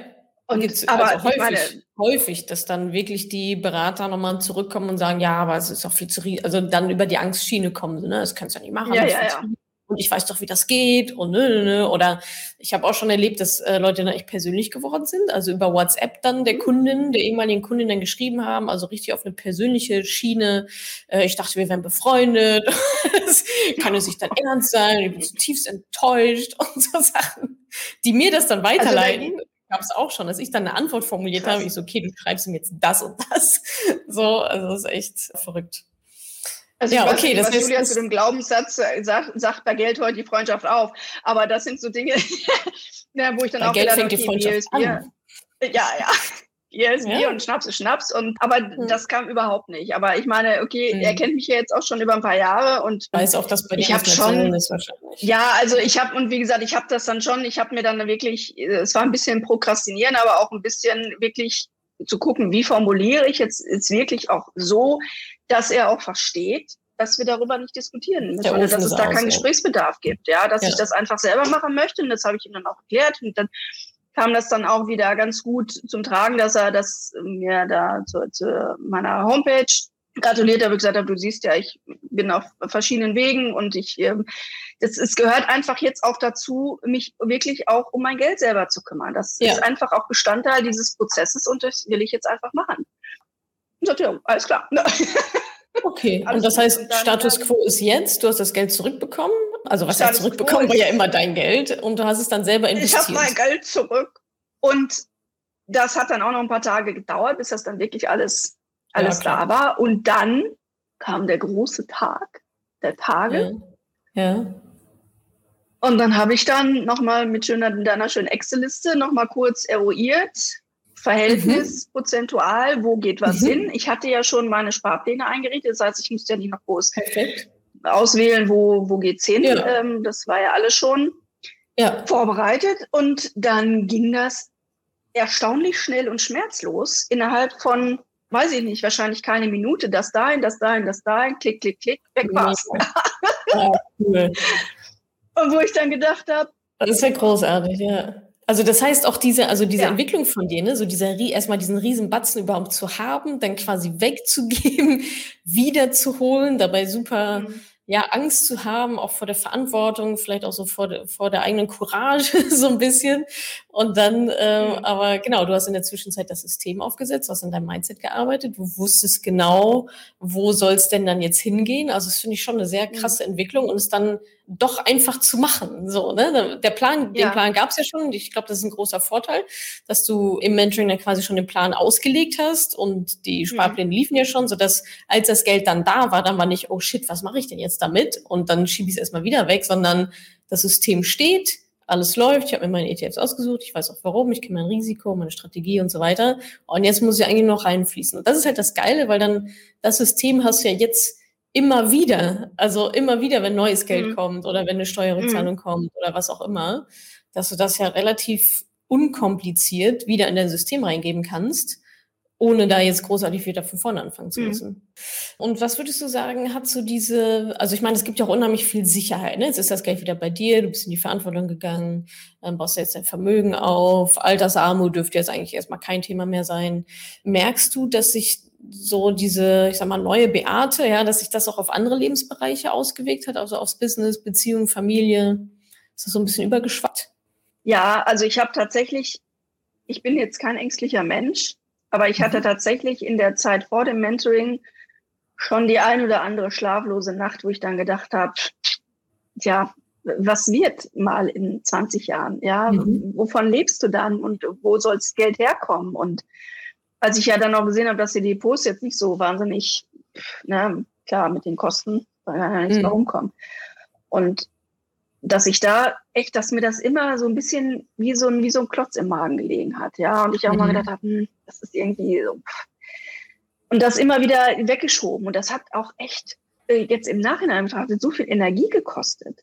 Und jetzt, aber also häufig, meine, häufig, dass dann wirklich die Berater nochmal zurückkommen und sagen, ja, aber es ist auch viel zu also dann über die Angstschiene kommen, ne? Das kannst du ja nicht machen. Ja, ja, ja und ich weiß doch, wie das geht und nö, nö, nö. Oder ich habe auch schon erlebt, dass äh, Leute dann echt persönlich geworden sind, also über WhatsApp dann der mhm. Kundin, der ehemaligen Kundin dann geschrieben haben, also richtig auf eine persönliche Schiene. Äh, ich dachte, wir wären befreundet. kann es nicht dann ernst sein. Ich bin zutiefst enttäuscht und so Sachen, die mir das dann weiterleiten. Also gab es auch schon, dass ich dann eine Antwort formuliert Krass. habe. Ich so, okay, du schreibst ihm jetzt das und das. So, also das ist echt verrückt. Also ja, okay, nicht, das was Julia zu dem Glaubenssatz äh, sagt, sagt bei Geld hört die Freundschaft auf. Aber das sind so Dinge, ja, wo ich dann bei auch Geld fängt die Freundschaft an. Ja, ja. Bier ist Bier und Schnaps ist Schnaps. Und, aber mhm. das kam überhaupt nicht. Aber ich meine, okay, mhm. er kennt mich ja jetzt auch schon über ein paar Jahre und weiß auch, dass bei dir ich habe schon, ist wahrscheinlich. Ja, also ich habe und wie gesagt, ich habe das dann schon. Ich habe mir dann wirklich, es war ein bisschen prokrastinieren, aber auch ein bisschen wirklich zu gucken, wie formuliere ich jetzt, jetzt wirklich auch so, dass er auch versteht, dass wir darüber nicht diskutieren müssen, oder dass es da keinen Gesprächsbedarf gibt, ja, dass ja. ich das einfach selber machen möchte und das habe ich ihm dann auch erklärt und dann kam das dann auch wieder ganz gut zum Tragen, dass er das mir da zu, zu meiner Homepage gratuliert habe, gesagt habe, du siehst ja, ich bin auf verschiedenen Wegen und ich, ähm, das, es gehört einfach jetzt auch dazu, mich wirklich auch um mein Geld selber zu kümmern. Das ja. ist einfach auch Bestandteil dieses Prozesses und das will ich jetzt einfach machen. Und sagt, ja, alles klar. Okay, und das heißt, Status quo ist jetzt, du hast das Geld zurückbekommen. Also was heißt zurückbekommen, war ja immer dein Geld und du hast es dann selber investiert. Ich habe mein Geld zurück und das hat dann auch noch ein paar Tage gedauert, bis das dann wirklich alles, alles ja, da war. Und dann kam der große Tag der Tage. Ja. ja. Und dann habe ich dann nochmal mit schöner, deiner schönen Excel-Liste nochmal kurz eruiert, Verhältnis mhm. prozentual, wo geht was mhm. hin. Ich hatte ja schon meine Sparpläne eingerichtet, das heißt, ich musste ja nicht noch groß Perfekt. auswählen, wo, wo geht's hin. Ja. Ähm, das war ja alles schon ja. vorbereitet und dann ging das erstaunlich schnell und schmerzlos innerhalb von, weiß ich nicht, wahrscheinlich keine Minute, das dahin, das dahin, das dahin, klick, klick, klick, weg war's. Ja, cool. Und wo ich dann gedacht habe, das ist ja großartig, ja. Also das heißt auch diese, also diese ja. Entwicklung von dir, ne, so dieser erstmal diesen riesen Batzen überhaupt zu haben, dann quasi wegzugeben, wiederzuholen, dabei super mhm. Ja Angst zu haben, auch vor der Verantwortung, vielleicht auch so vor, de, vor der eigenen Courage so ein bisschen. Und dann, äh, mhm. aber genau, du hast in der Zwischenzeit das System aufgesetzt, hast an deinem Mindset gearbeitet, du wusstest genau, wo soll es denn dann jetzt hingehen. Also das finde ich schon eine sehr mhm. krasse mhm. Entwicklung und es dann doch einfach zu machen. So, ne? Der Plan, ja. den Plan gab es ja schon. Ich glaube, das ist ein großer Vorteil, dass du im Mentoring dann quasi schon den Plan ausgelegt hast und die mhm. Sparpläne mhm. liefen ja schon, sodass als das Geld dann da war, dann war nicht, oh shit, was mache ich denn jetzt damit? Und dann schiebe ich es erstmal wieder weg, sondern das System steht, alles läuft, ich habe mir meine ETFs ausgesucht, ich weiß auch warum, ich kenne mein Risiko, meine Strategie und so weiter. Und jetzt muss ich eigentlich noch reinfließen. Und das ist halt das Geile, weil dann das System hast du ja jetzt immer wieder, also immer wieder, wenn neues Geld mhm. kommt oder wenn eine Steuerrückzahlung mhm. kommt oder was auch immer, dass du das ja relativ unkompliziert wieder in dein System reingeben kannst ohne da jetzt großartig wieder von vorne anfangen zu mhm. müssen. Mhm. Und was würdest du sagen, hat so diese, also ich meine, es gibt ja auch unheimlich viel Sicherheit, ne? Jetzt ist das Geld wieder bei dir, du bist in die Verantwortung gegangen, dann baust du jetzt dein Vermögen auf, Altersarmut dürfte jetzt eigentlich erstmal kein Thema mehr sein. Merkst du, dass sich so diese, ich sag mal, neue Beate, ja, dass sich das auch auf andere Lebensbereiche ausgewirkt hat, also aufs Business, Beziehung, Familie? Ist das so ein bisschen übergeschwappt? Ja, also ich habe tatsächlich, ich bin jetzt kein ängstlicher Mensch, aber ich hatte mhm. tatsächlich in der Zeit vor dem Mentoring schon die ein oder andere schlaflose Nacht, wo ich dann gedacht habe, ja, was wird mal in 20 Jahren? Ja, mhm. wovon lebst du dann und wo soll das Geld herkommen? Und als ich ja dann auch gesehen habe, dass die Depots jetzt nicht so wahnsinnig, na, klar, mit den Kosten, weil ja nichts mhm. mehr rumkommen. Und dass ich da echt, dass mir das immer so ein bisschen wie so ein, wie so ein Klotz im Magen gelegen hat. Ja, und ich auch mhm. mal gedacht habe, hm, das ist irgendwie so. Und das immer wieder weggeschoben. Und das hat auch echt äh, jetzt im Nachhinein betrachtet so viel Energie gekostet.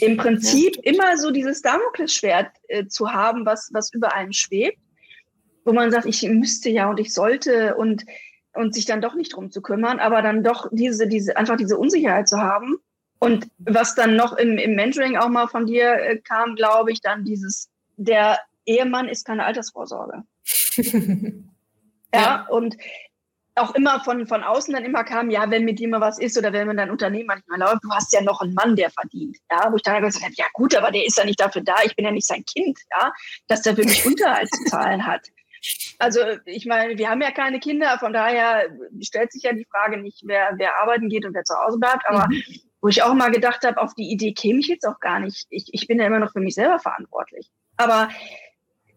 Im Prinzip immer so dieses Damoklesschwert äh, zu haben, was, was über einem schwebt, wo man sagt, ich müsste ja und ich sollte und, und sich dann doch nicht drum zu kümmern, aber dann doch diese, diese, einfach diese Unsicherheit zu haben und was dann noch im, im Mentoring auch mal von dir äh, kam, glaube ich, dann dieses, der Ehemann ist keine Altersvorsorge. ja, und auch immer von, von außen dann immer kam, ja, wenn mit dir mal was ist oder wenn man dein Unternehmen manchmal läuft, du hast ja noch einen Mann, der verdient. Ja, wo ich dann gesagt habe, ja gut, aber der ist ja nicht dafür da, ich bin ja nicht sein Kind, ja, dass der für mich Unterhalt zu zahlen hat. Also ich meine, wir haben ja keine Kinder, von daher stellt sich ja die Frage nicht, wer, wer arbeiten geht und wer zu Hause bleibt, aber mhm wo ich auch mal gedacht habe, auf die Idee käme ich jetzt auch gar nicht. Ich, ich bin ja immer noch für mich selber verantwortlich. Aber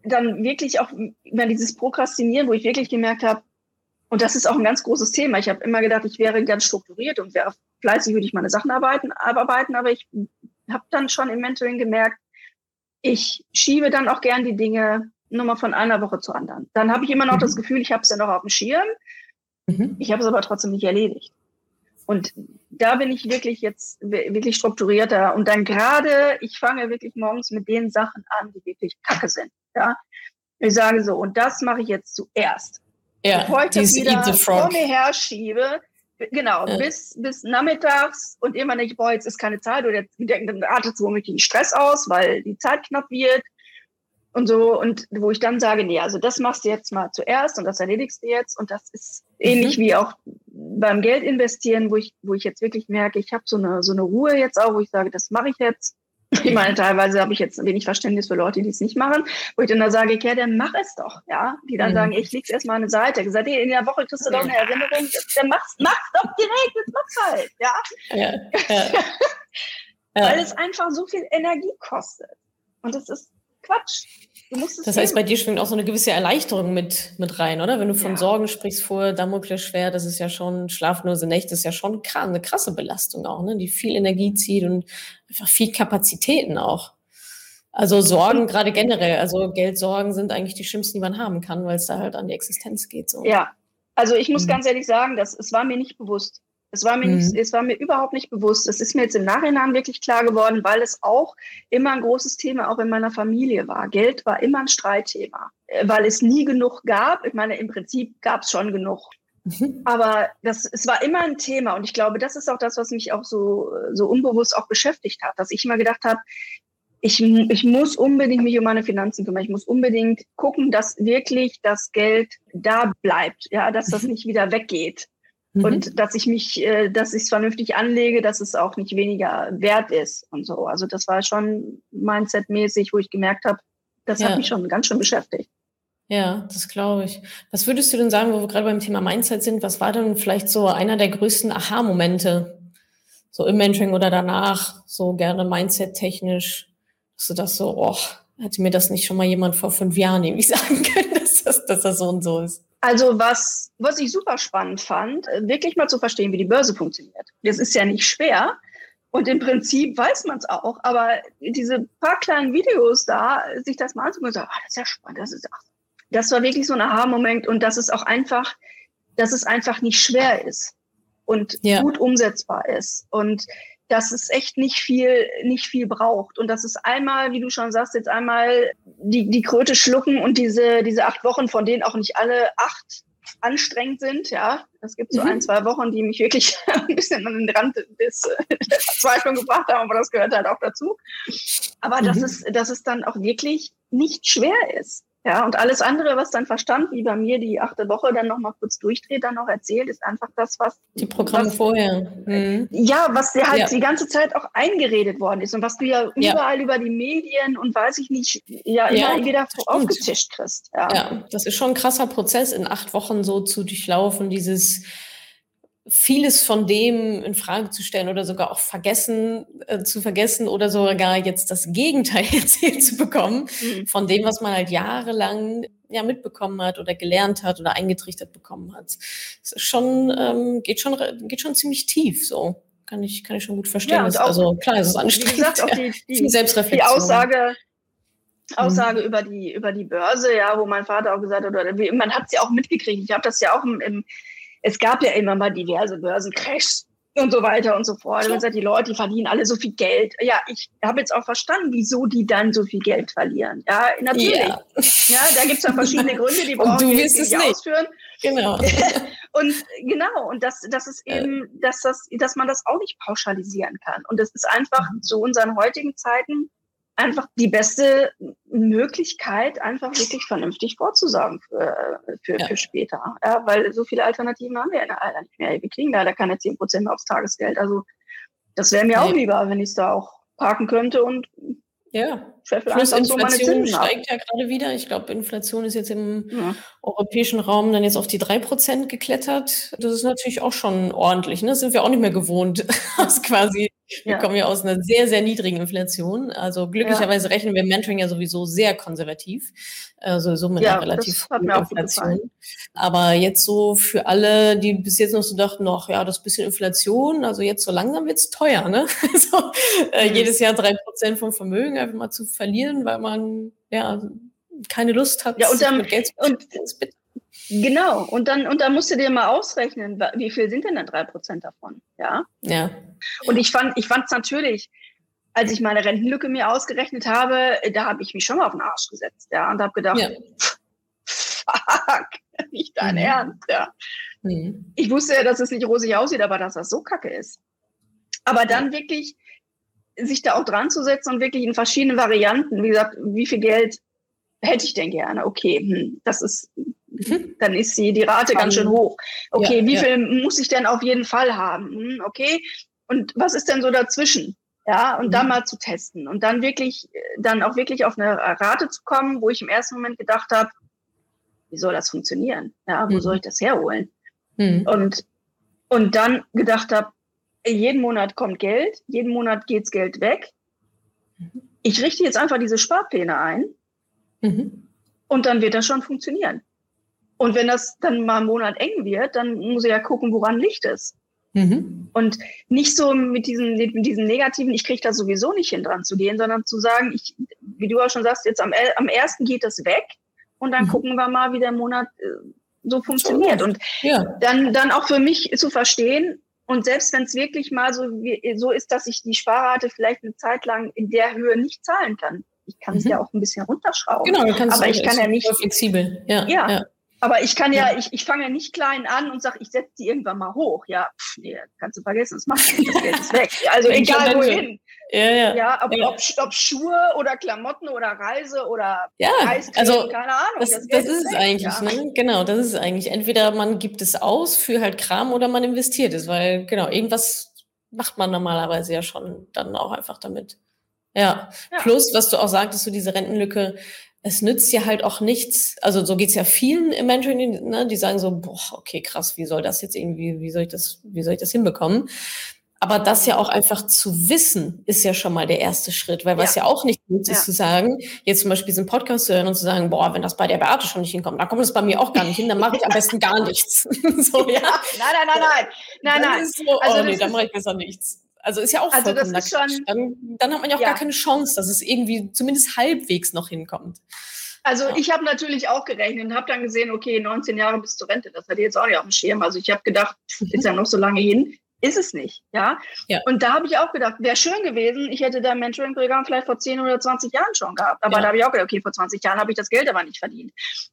dann wirklich auch über dieses Prokrastinieren, wo ich wirklich gemerkt habe, und das ist auch ein ganz großes Thema. Ich habe immer gedacht, ich wäre ganz strukturiert und wäre fleißig, würde ich meine Sachen arbeiten, abarbeiten, aber ich habe dann schon im Mentoring gemerkt, ich schiebe dann auch gern die Dinge nur mal von einer Woche zur anderen. Dann habe ich immer noch mhm. das Gefühl, ich habe es ja noch auf dem Schirm. Mhm. Ich habe es aber trotzdem nicht erledigt. Und da bin ich wirklich jetzt wirklich strukturierter. Und dann gerade, ich fange wirklich morgens mit den Sachen an, die wirklich kacke sind. Ja? Ich sage so, und das mache ich jetzt zuerst. Ja, Bevor ich das wieder vor mir herschiebe, genau, ja. bis, bis nachmittags und immer nicht, boah, jetzt ist keine Zeit oder jetzt denken, dann artet so richtig Stress aus, weil die Zeit knapp wird und so. Und wo ich dann sage, nee, also das machst du jetzt mal zuerst und das erledigst du jetzt. Und das ist ähnlich mhm. wie auch beim Geld investieren, wo ich, wo ich jetzt wirklich merke, ich habe so eine, so eine Ruhe jetzt auch, wo ich sage, das mache ich jetzt. Ich meine, teilweise habe ich jetzt wenig Verständnis für Leute, die es nicht machen, wo ich dann da sage, ja, dann mach es doch, ja. Die dann mhm. sagen, ich leg's erstmal an die Seite. Gesagt, hey, in der Woche kriegst du doch eine Erinnerung, dann mach's, mach's doch direkt, jetzt mach's halt, ja. ja, ja. Weil es einfach so viel Energie kostet. Und das ist Quatsch das heißt, bei dir schwingt auch so eine gewisse Erleichterung mit, mit rein, oder? Wenn du von ja. Sorgen sprichst vor schwer, das ist ja schon, schlaflose Nächte ist ja schon eine krasse Belastung auch, ne? die viel Energie zieht und einfach viel Kapazitäten auch. Also Sorgen, gerade generell, also Geldsorgen sind eigentlich die schlimmsten, die man haben kann, weil es da halt an die Existenz geht. So. Ja, also ich muss mhm. ganz ehrlich sagen, das, es war mir nicht bewusst. Es war, mir mhm. nicht, es war mir überhaupt nicht bewusst. Es ist mir jetzt im Nachhinein wirklich klar geworden, weil es auch immer ein großes Thema auch in meiner Familie war. Geld war immer ein Streitthema, äh, weil es nie genug gab. Ich meine, im Prinzip gab es schon genug. Mhm. Aber das, es war immer ein Thema und ich glaube, das ist auch das, was mich auch so, so unbewusst auch beschäftigt hat, dass ich immer gedacht habe, ich, ich muss unbedingt mich um meine Finanzen kümmern. Ich muss unbedingt gucken, dass wirklich das Geld da bleibt, ja, dass das mhm. nicht wieder weggeht. Mhm. Und dass ich mich, äh, dass ich es vernünftig anlege, dass es auch nicht weniger wert ist und so. Also das war schon Mindset-mäßig, wo ich gemerkt habe, das ja. hat mich schon ganz schön beschäftigt. Ja, das glaube ich. Was würdest du denn sagen, wo wir gerade beim Thema Mindset sind, was war denn vielleicht so einer der größten Aha-Momente, so im Mentoring oder danach, so gerne Mindset-technisch, dass du das so, oh, hätte mir das nicht schon mal jemand vor fünf Jahren irgendwie sagen können, dass das, dass das so und so ist. Also was, was ich super spannend fand, äh, wirklich mal zu verstehen, wie die Börse funktioniert. Das ist ja nicht schwer. Und im Prinzip weiß man es auch, aber diese paar kleinen Videos da, sich das mal anzugucken, so, ah, das ist ja spannend, das ist ach, das war wirklich so ein Aha-Moment und dass es auch einfach, dass es einfach nicht schwer ist und ja. gut umsetzbar ist. Und dass es echt nicht viel, nicht viel braucht. Und dass es einmal, wie du schon sagst, jetzt einmal die, die Kröte schlucken und diese, diese acht Wochen, von denen auch nicht alle acht anstrengend sind, ja. Es gibt so mhm. ein, zwei Wochen, die mich wirklich ein bisschen an den Rand des, Verzweiflung gebracht haben, aber das gehört halt auch dazu. Aber mhm. dass es, dass es dann auch wirklich nicht schwer ist. Ja, und alles andere, was dann Verstand, wie bei mir die achte Woche dann nochmal kurz durchdreht, dann noch erzählt, ist einfach das, was. Die Programme was, vorher. Mhm. Ja, was dir halt ja. die ganze Zeit auch eingeredet worden ist und was du ja, ja. überall über die Medien und weiß ich nicht, ja, immer ja, wieder aufgetischt kriegst. Ja. ja, das ist schon ein krasser Prozess, in acht Wochen so zu durchlaufen, dieses vieles von dem in Frage zu stellen oder sogar auch vergessen äh, zu vergessen oder sogar jetzt das Gegenteil erzählt zu bekommen mhm. von dem, was man halt jahrelang ja mitbekommen hat oder gelernt hat oder eingetrichtert bekommen hat. Es ist schon ähm, geht schon geht schon ziemlich tief so. Kann ich, kann ich schon gut verstehen. Ja, auch, also klar, es ist anstrengend. Wie gesagt, auch die, die, Selbstreflexion. Die Aussage, Aussage mhm. über die über die Börse, ja, wo mein Vater auch gesagt hat, oder man hat sie ja auch mitgekriegt. Ich habe das ja auch im, im es gab ja immer mal diverse Börsencrashs und so weiter und so fort. Und gesagt, die Leute, die verdienen alle so viel Geld. Ja, ich habe jetzt auch verstanden, wieso die dann so viel Geld verlieren. Ja, natürlich. Ja, ja da gibt es ja verschiedene Gründe, die brauchen wir jetzt nicht ausführen. Genau. und genau, und das, das ist eben, dass, das, dass man das auch nicht pauschalisieren kann. Und das ist einfach mhm. zu unseren heutigen Zeiten einfach die beste Möglichkeit, einfach wirklich vernünftig vorzusagen für, für, ja. für später. Ja, weil so viele Alternativen haben wir leider nicht mehr. Wir kriegen leider keine 10 Prozent aufs Tagesgeld. Also das wäre mir nee. auch lieber, wenn ich es da auch parken könnte und ja, Plus Inflation so steigt ja gerade wieder. Ich glaube, Inflation ist jetzt im ja. europäischen Raum dann jetzt auf die 3% geklettert. Das ist natürlich auch schon ordentlich. Ne? Das sind wir auch nicht mehr gewohnt, aus quasi wir ja. kommen ja aus einer sehr, sehr niedrigen Inflation. Also glücklicherweise ja. rechnen wir Mentoring ja sowieso sehr konservativ, äh, sowieso mit ja, einer relativ hohen Inflation. Aber jetzt so für alle, die bis jetzt noch so dachten, noch ja, das bisschen Inflation, also jetzt so langsam wird's teuer, ne? so, äh, mhm. jedes Jahr drei Prozent vom Vermögen einfach mal zu verlieren, weil man ja keine Lust hat, ja, und dann, mit Geld zu und, Genau, und dann, und dann musst du dir mal ausrechnen, wie viel sind denn dann drei Prozent davon? Ja. Ja. Und ich fand, ich fand es natürlich, als ich meine Rentenlücke mir ausgerechnet habe, da habe ich mich schon mal auf den Arsch gesetzt, ja, und habe gedacht, ja. fuck, nicht dein mhm. Ernst, ja. Mhm. Ich wusste ja, dass es nicht rosig aussieht, aber dass das so kacke ist. Aber dann wirklich sich da auch dran zu setzen und wirklich in verschiedenen Varianten, wie gesagt, wie viel Geld hätte ich denn gerne? Okay, hm, das ist Mhm. Dann ist die, die Rate ganz schön hoch. Okay, ja, wie ja. viel muss ich denn auf jeden Fall haben? Hm, okay, und was ist denn so dazwischen? Ja, und mhm. dann mal zu testen und dann wirklich, dann auch wirklich auf eine Rate zu kommen, wo ich im ersten Moment gedacht habe, wie soll das funktionieren? Ja, wo mhm. soll ich das herholen? Mhm. Und, und dann gedacht habe, jeden Monat kommt Geld, jeden Monat geht's Geld weg. Mhm. Ich richte jetzt einfach diese Sparpläne ein mhm. und dann wird das schon funktionieren. Und wenn das dann mal einen Monat eng wird, dann muss ich ja gucken, woran liegt es. Mhm. Und nicht so mit diesen, mit diesen negativen, ich kriege das sowieso nicht hin, dran zu gehen, sondern zu sagen, ich, wie du auch schon sagst, jetzt am, am ersten geht das weg und dann mhm. gucken wir mal, wie der Monat äh, so funktioniert. Und ja. dann, dann auch für mich zu verstehen, und selbst wenn es wirklich mal so, wie, so ist, dass ich die Sparrate vielleicht eine Zeit lang in der Höhe nicht zahlen kann. Ich kann es mhm. ja auch ein bisschen runterschrauben. Genau, du kannst aber ich kann ja nicht flexibel. Ja, ja, ja. Aber ich kann ja, ja. ich, ich fange ja nicht klein an und sage, ich setze die irgendwann mal hoch. Ja, pff, nee, kannst du vergessen, das macht nicht, das Geld ist weg. Also egal wohin. Ja, ja. ja, aber ja. Ob, ob Schuhe oder Klamotten oder Reise oder ja, also, keine Ahnung. Das, das, das ist es eigentlich, ja. ne? Genau, das ist es eigentlich. Entweder man gibt es aus für halt Kram oder man investiert es, weil genau, irgendwas macht man normalerweise ja schon dann auch einfach damit. Ja. ja. Plus, was du auch sagtest, so diese Rentenlücke, es nützt ja halt auch nichts, also so geht's ja vielen im Mentoring, ne, die sagen so, boah, okay, krass, wie soll das jetzt irgendwie, wie soll ich das, wie soll ich das hinbekommen? Aber das ja auch einfach zu wissen, ist ja schon mal der erste Schritt, weil was ja, ja auch nicht gut ist ja. zu sagen, jetzt zum Beispiel diesen Podcast zu hören und zu sagen, boah, wenn das bei der Beate schon nicht hinkommt, dann kommt es bei mir auch gar nicht hin, dann mache ich am besten gar nichts. so, ja. Nein, nein, nein, nein, nein, nein. So, also oh nee, dann mache ich besser nichts. Also ist ja auch also das schon, dann, dann, hat man ja auch ja. gar keine Chance, dass es irgendwie zumindest halbwegs noch hinkommt. Also ja. ich habe natürlich auch gerechnet und habe dann gesehen, okay, 19 Jahre bis zur Rente, das hatte ich jetzt auch nicht auf dem Schirm. Also ich habe gedacht, ist ja noch so lange hin ist es nicht, ja. ja. Und da habe ich auch gedacht, wäre schön gewesen, ich hätte da Mentoring-Programm vielleicht vor 10 oder 20 Jahren schon gehabt. Aber da habe ich auch gedacht, okay, vor 20 Jahren habe ich das Geld aber nicht verdient.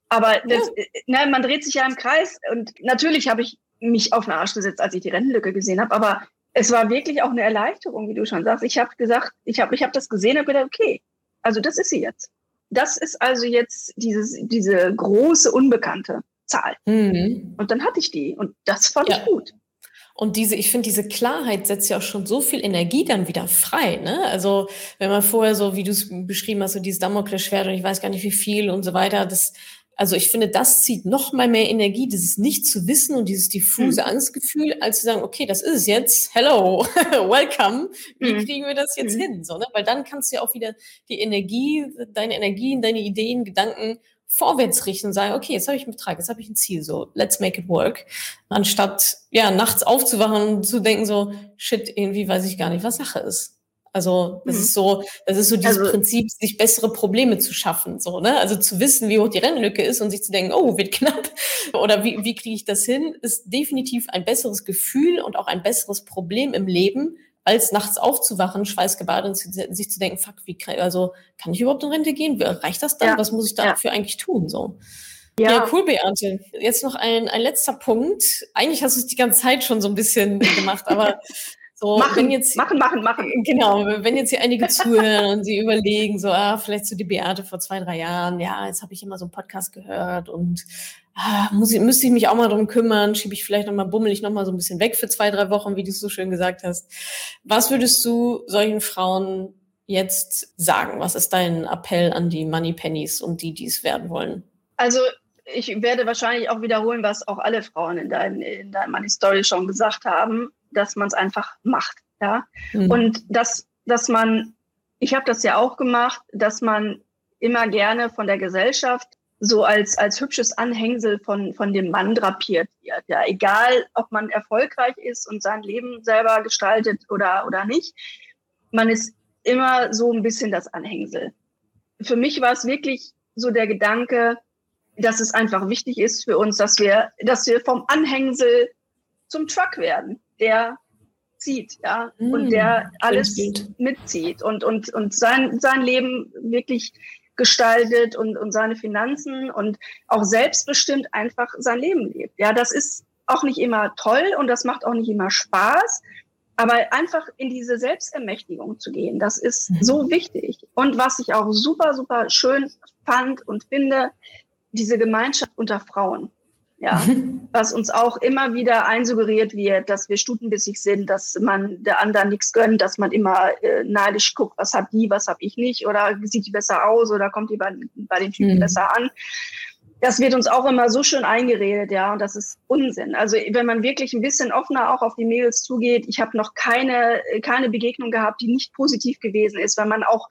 Aber das, ja. ne, man dreht sich ja im Kreis und natürlich habe ich mich auf den Arsch gesetzt, als ich die Rentenlücke gesehen habe, aber es war wirklich auch eine Erleichterung, wie du schon sagst. Ich habe gesagt, ich habe ich hab das gesehen und gedacht, okay, also das ist sie jetzt. Das ist also jetzt dieses, diese große unbekannte Zahl. Mhm. Und dann hatte ich die und das fand ich gut. Und diese, ich finde, diese Klarheit setzt ja auch schon so viel Energie dann wieder frei. Ne? Also wenn man vorher so, wie du es beschrieben hast, so dieses Damoklesschwert und ich weiß gar nicht wie viel und so weiter, das, also ich finde, das zieht noch mal mehr Energie, dieses nicht zu wissen und dieses diffuse mhm. Angstgefühl, als zu sagen, okay, das ist es jetzt, hello, welcome, wie mhm. kriegen wir das jetzt mhm. hin? So, ne? Weil dann kannst du ja auch wieder die Energie, deine Energien, deine Ideen, Gedanken vorwärts richten und sagen, okay, jetzt habe ich einen Betrag, jetzt habe ich ein Ziel, so, let's make it work. Anstatt, ja, nachts aufzuwachen und zu denken so, shit, irgendwie weiß ich gar nicht, was Sache ist. Also, das mhm. ist so, das ist so dieses also, Prinzip, sich bessere Probleme zu schaffen, so, ne? Also zu wissen, wie hoch die Rennlücke ist und sich zu denken, oh, wird knapp. Oder wie, wie kriege ich das hin, ist definitiv ein besseres Gefühl und auch ein besseres Problem im Leben, als nachts aufzuwachen, schweißgebadet und sich zu denken, fuck, wie kann, also kann ich überhaupt in Rente gehen? Reicht das dann? Ja. Was muss ich dafür ja. eigentlich tun? So. Ja. ja, cool, Beate. Jetzt noch ein, ein letzter Punkt. Eigentlich hast du es die ganze Zeit schon so ein bisschen gemacht, aber so, machen, wenn jetzt, machen, machen, machen. Genau, wenn jetzt hier einige zuhören und sie überlegen, so, ah, vielleicht so die Beate vor zwei, drei Jahren, ja, jetzt habe ich immer so einen Podcast gehört und ah, muss ich, müsste ich mich auch mal drum kümmern, schiebe ich vielleicht nochmal, bummel ich nochmal so ein bisschen weg für zwei, drei Wochen, wie du es so schön gesagt hast. Was würdest du solchen Frauen jetzt sagen? Was ist dein Appell an die Money Pennies und die, die es werden wollen? Also ich werde wahrscheinlich auch wiederholen, was auch alle Frauen in deinem in dein Money Story schon gesagt haben, dass man es einfach macht. Ja? Mhm. Und dass, dass man, ich habe das ja auch gemacht, dass man immer gerne von der Gesellschaft so als, als hübsches Anhängsel von, von dem Mann drapiert wird. Ja, egal, ob man erfolgreich ist und sein Leben selber gestaltet oder, oder nicht. Man ist immer so ein bisschen das Anhängsel. Für mich war es wirklich so der Gedanke, dass es einfach wichtig ist für uns, dass wir, dass wir vom Anhängsel zum Truck werden, der zieht, ja, mm, und der alles mitzieht und, und, und sein, sein Leben wirklich gestaltet und, und seine Finanzen und auch selbstbestimmt einfach sein Leben lebt. Ja, das ist auch nicht immer toll und das macht auch nicht immer Spaß, aber einfach in diese Selbstermächtigung zu gehen, das ist mhm. so wichtig. Und was ich auch super, super schön fand und finde, diese Gemeinschaft unter Frauen ja, was uns auch immer wieder einsuggeriert wird, dass wir stutenbissig sind, dass man der anderen nichts gönnt, dass man immer äh, neidisch guckt, was hat die, was habe ich nicht, oder sieht die besser aus oder kommt die bei, bei den Typen mhm. besser an. Das wird uns auch immer so schön eingeredet, ja, und das ist Unsinn. Also wenn man wirklich ein bisschen offener auch auf die Mädels zugeht, ich habe noch keine keine Begegnung gehabt, die nicht positiv gewesen ist, weil man auch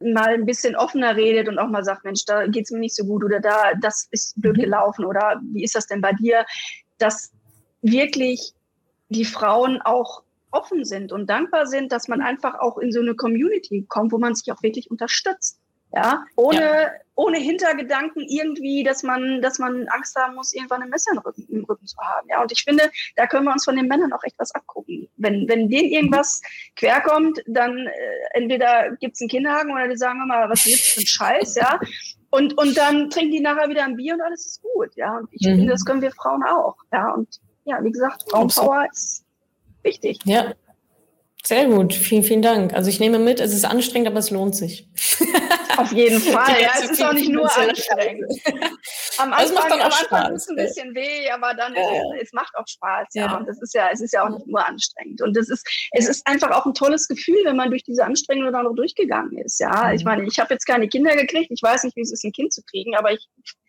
mal ein bisschen offener redet und auch mal sagt, Mensch, da geht's mir nicht so gut oder da, das ist blöd mhm. gelaufen oder wie ist das denn bei dir, dass wirklich die Frauen auch offen sind und dankbar sind, dass man einfach auch in so eine Community kommt, wo man sich auch wirklich unterstützt. Ja, ohne, ja. ohne Hintergedanken irgendwie, dass man, dass man Angst haben muss, irgendwann ein Messer im Rücken, im Rücken zu haben. Ja, und ich finde, da können wir uns von den Männern auch echt was abgucken. Wenn, wenn denen irgendwas querkommt, dann äh, entweder gibt's einen Kinnhaken oder die sagen immer, was ist für ein Scheiß, ja. Und, und dann trinken die nachher wieder ein Bier und alles ist gut, ja. Und ich mhm. finde, das können wir Frauen auch, ja. Und ja, wie gesagt, Frauenpower ist wichtig. Ja, sehr gut, vielen, vielen Dank. Also ich nehme mit, es ist anstrengend, aber es lohnt sich. Auf jeden Fall, ja, es ist auch nicht nur anstrengend. am Anfang, macht dann auch am Anfang tut es ein bisschen weh, aber dann ja. Es, es, macht auch Spaß, ja. ja. Und das ist ja, es ist ja auch nicht nur anstrengend. Und das ist, es ist einfach auch ein tolles Gefühl, wenn man durch diese Anstrengung dann noch durchgegangen ist. Ja, mhm. ich meine, ich habe jetzt keine Kinder gekriegt, ich weiß nicht, wie es ist, ein Kind zu kriegen, aber ich,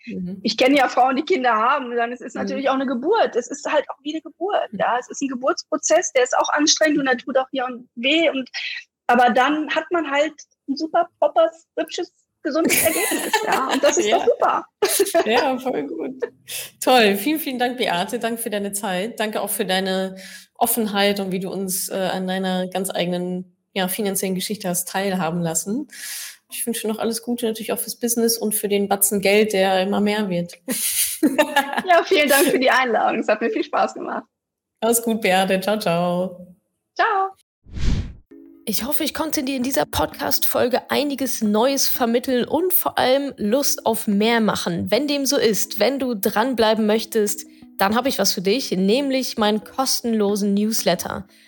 mhm. ich kenne ja Frauen, die Kinder haben. Dann ist es mhm. natürlich auch eine Geburt. Es ist halt auch wie eine Geburt. Ja, es ist ein Geburtsprozess, der ist auch anstrengend und der tut auch hier weh. Und aber dann hat man halt ein super proppers, hübsches gesundes Ergebnis. Ja, und das ist ja. doch super. Ja, voll gut. Toll. Vielen, vielen Dank, Beate. Danke für deine Zeit. Danke auch für deine Offenheit und wie du uns äh, an deiner ganz eigenen ja, finanziellen Geschichte hast teilhaben lassen. Ich wünsche noch alles Gute natürlich auch fürs Business und für den Batzen Geld, der immer mehr wird. ja, vielen Dank für die Einladung. Es hat mir viel Spaß gemacht. Alles gut, Beate. Ciao, ciao. Ciao. Ich hoffe, ich konnte dir in dieser Podcast-Folge einiges Neues vermitteln und vor allem Lust auf mehr machen. Wenn dem so ist, wenn du dranbleiben möchtest, dann habe ich was für dich, nämlich meinen kostenlosen Newsletter.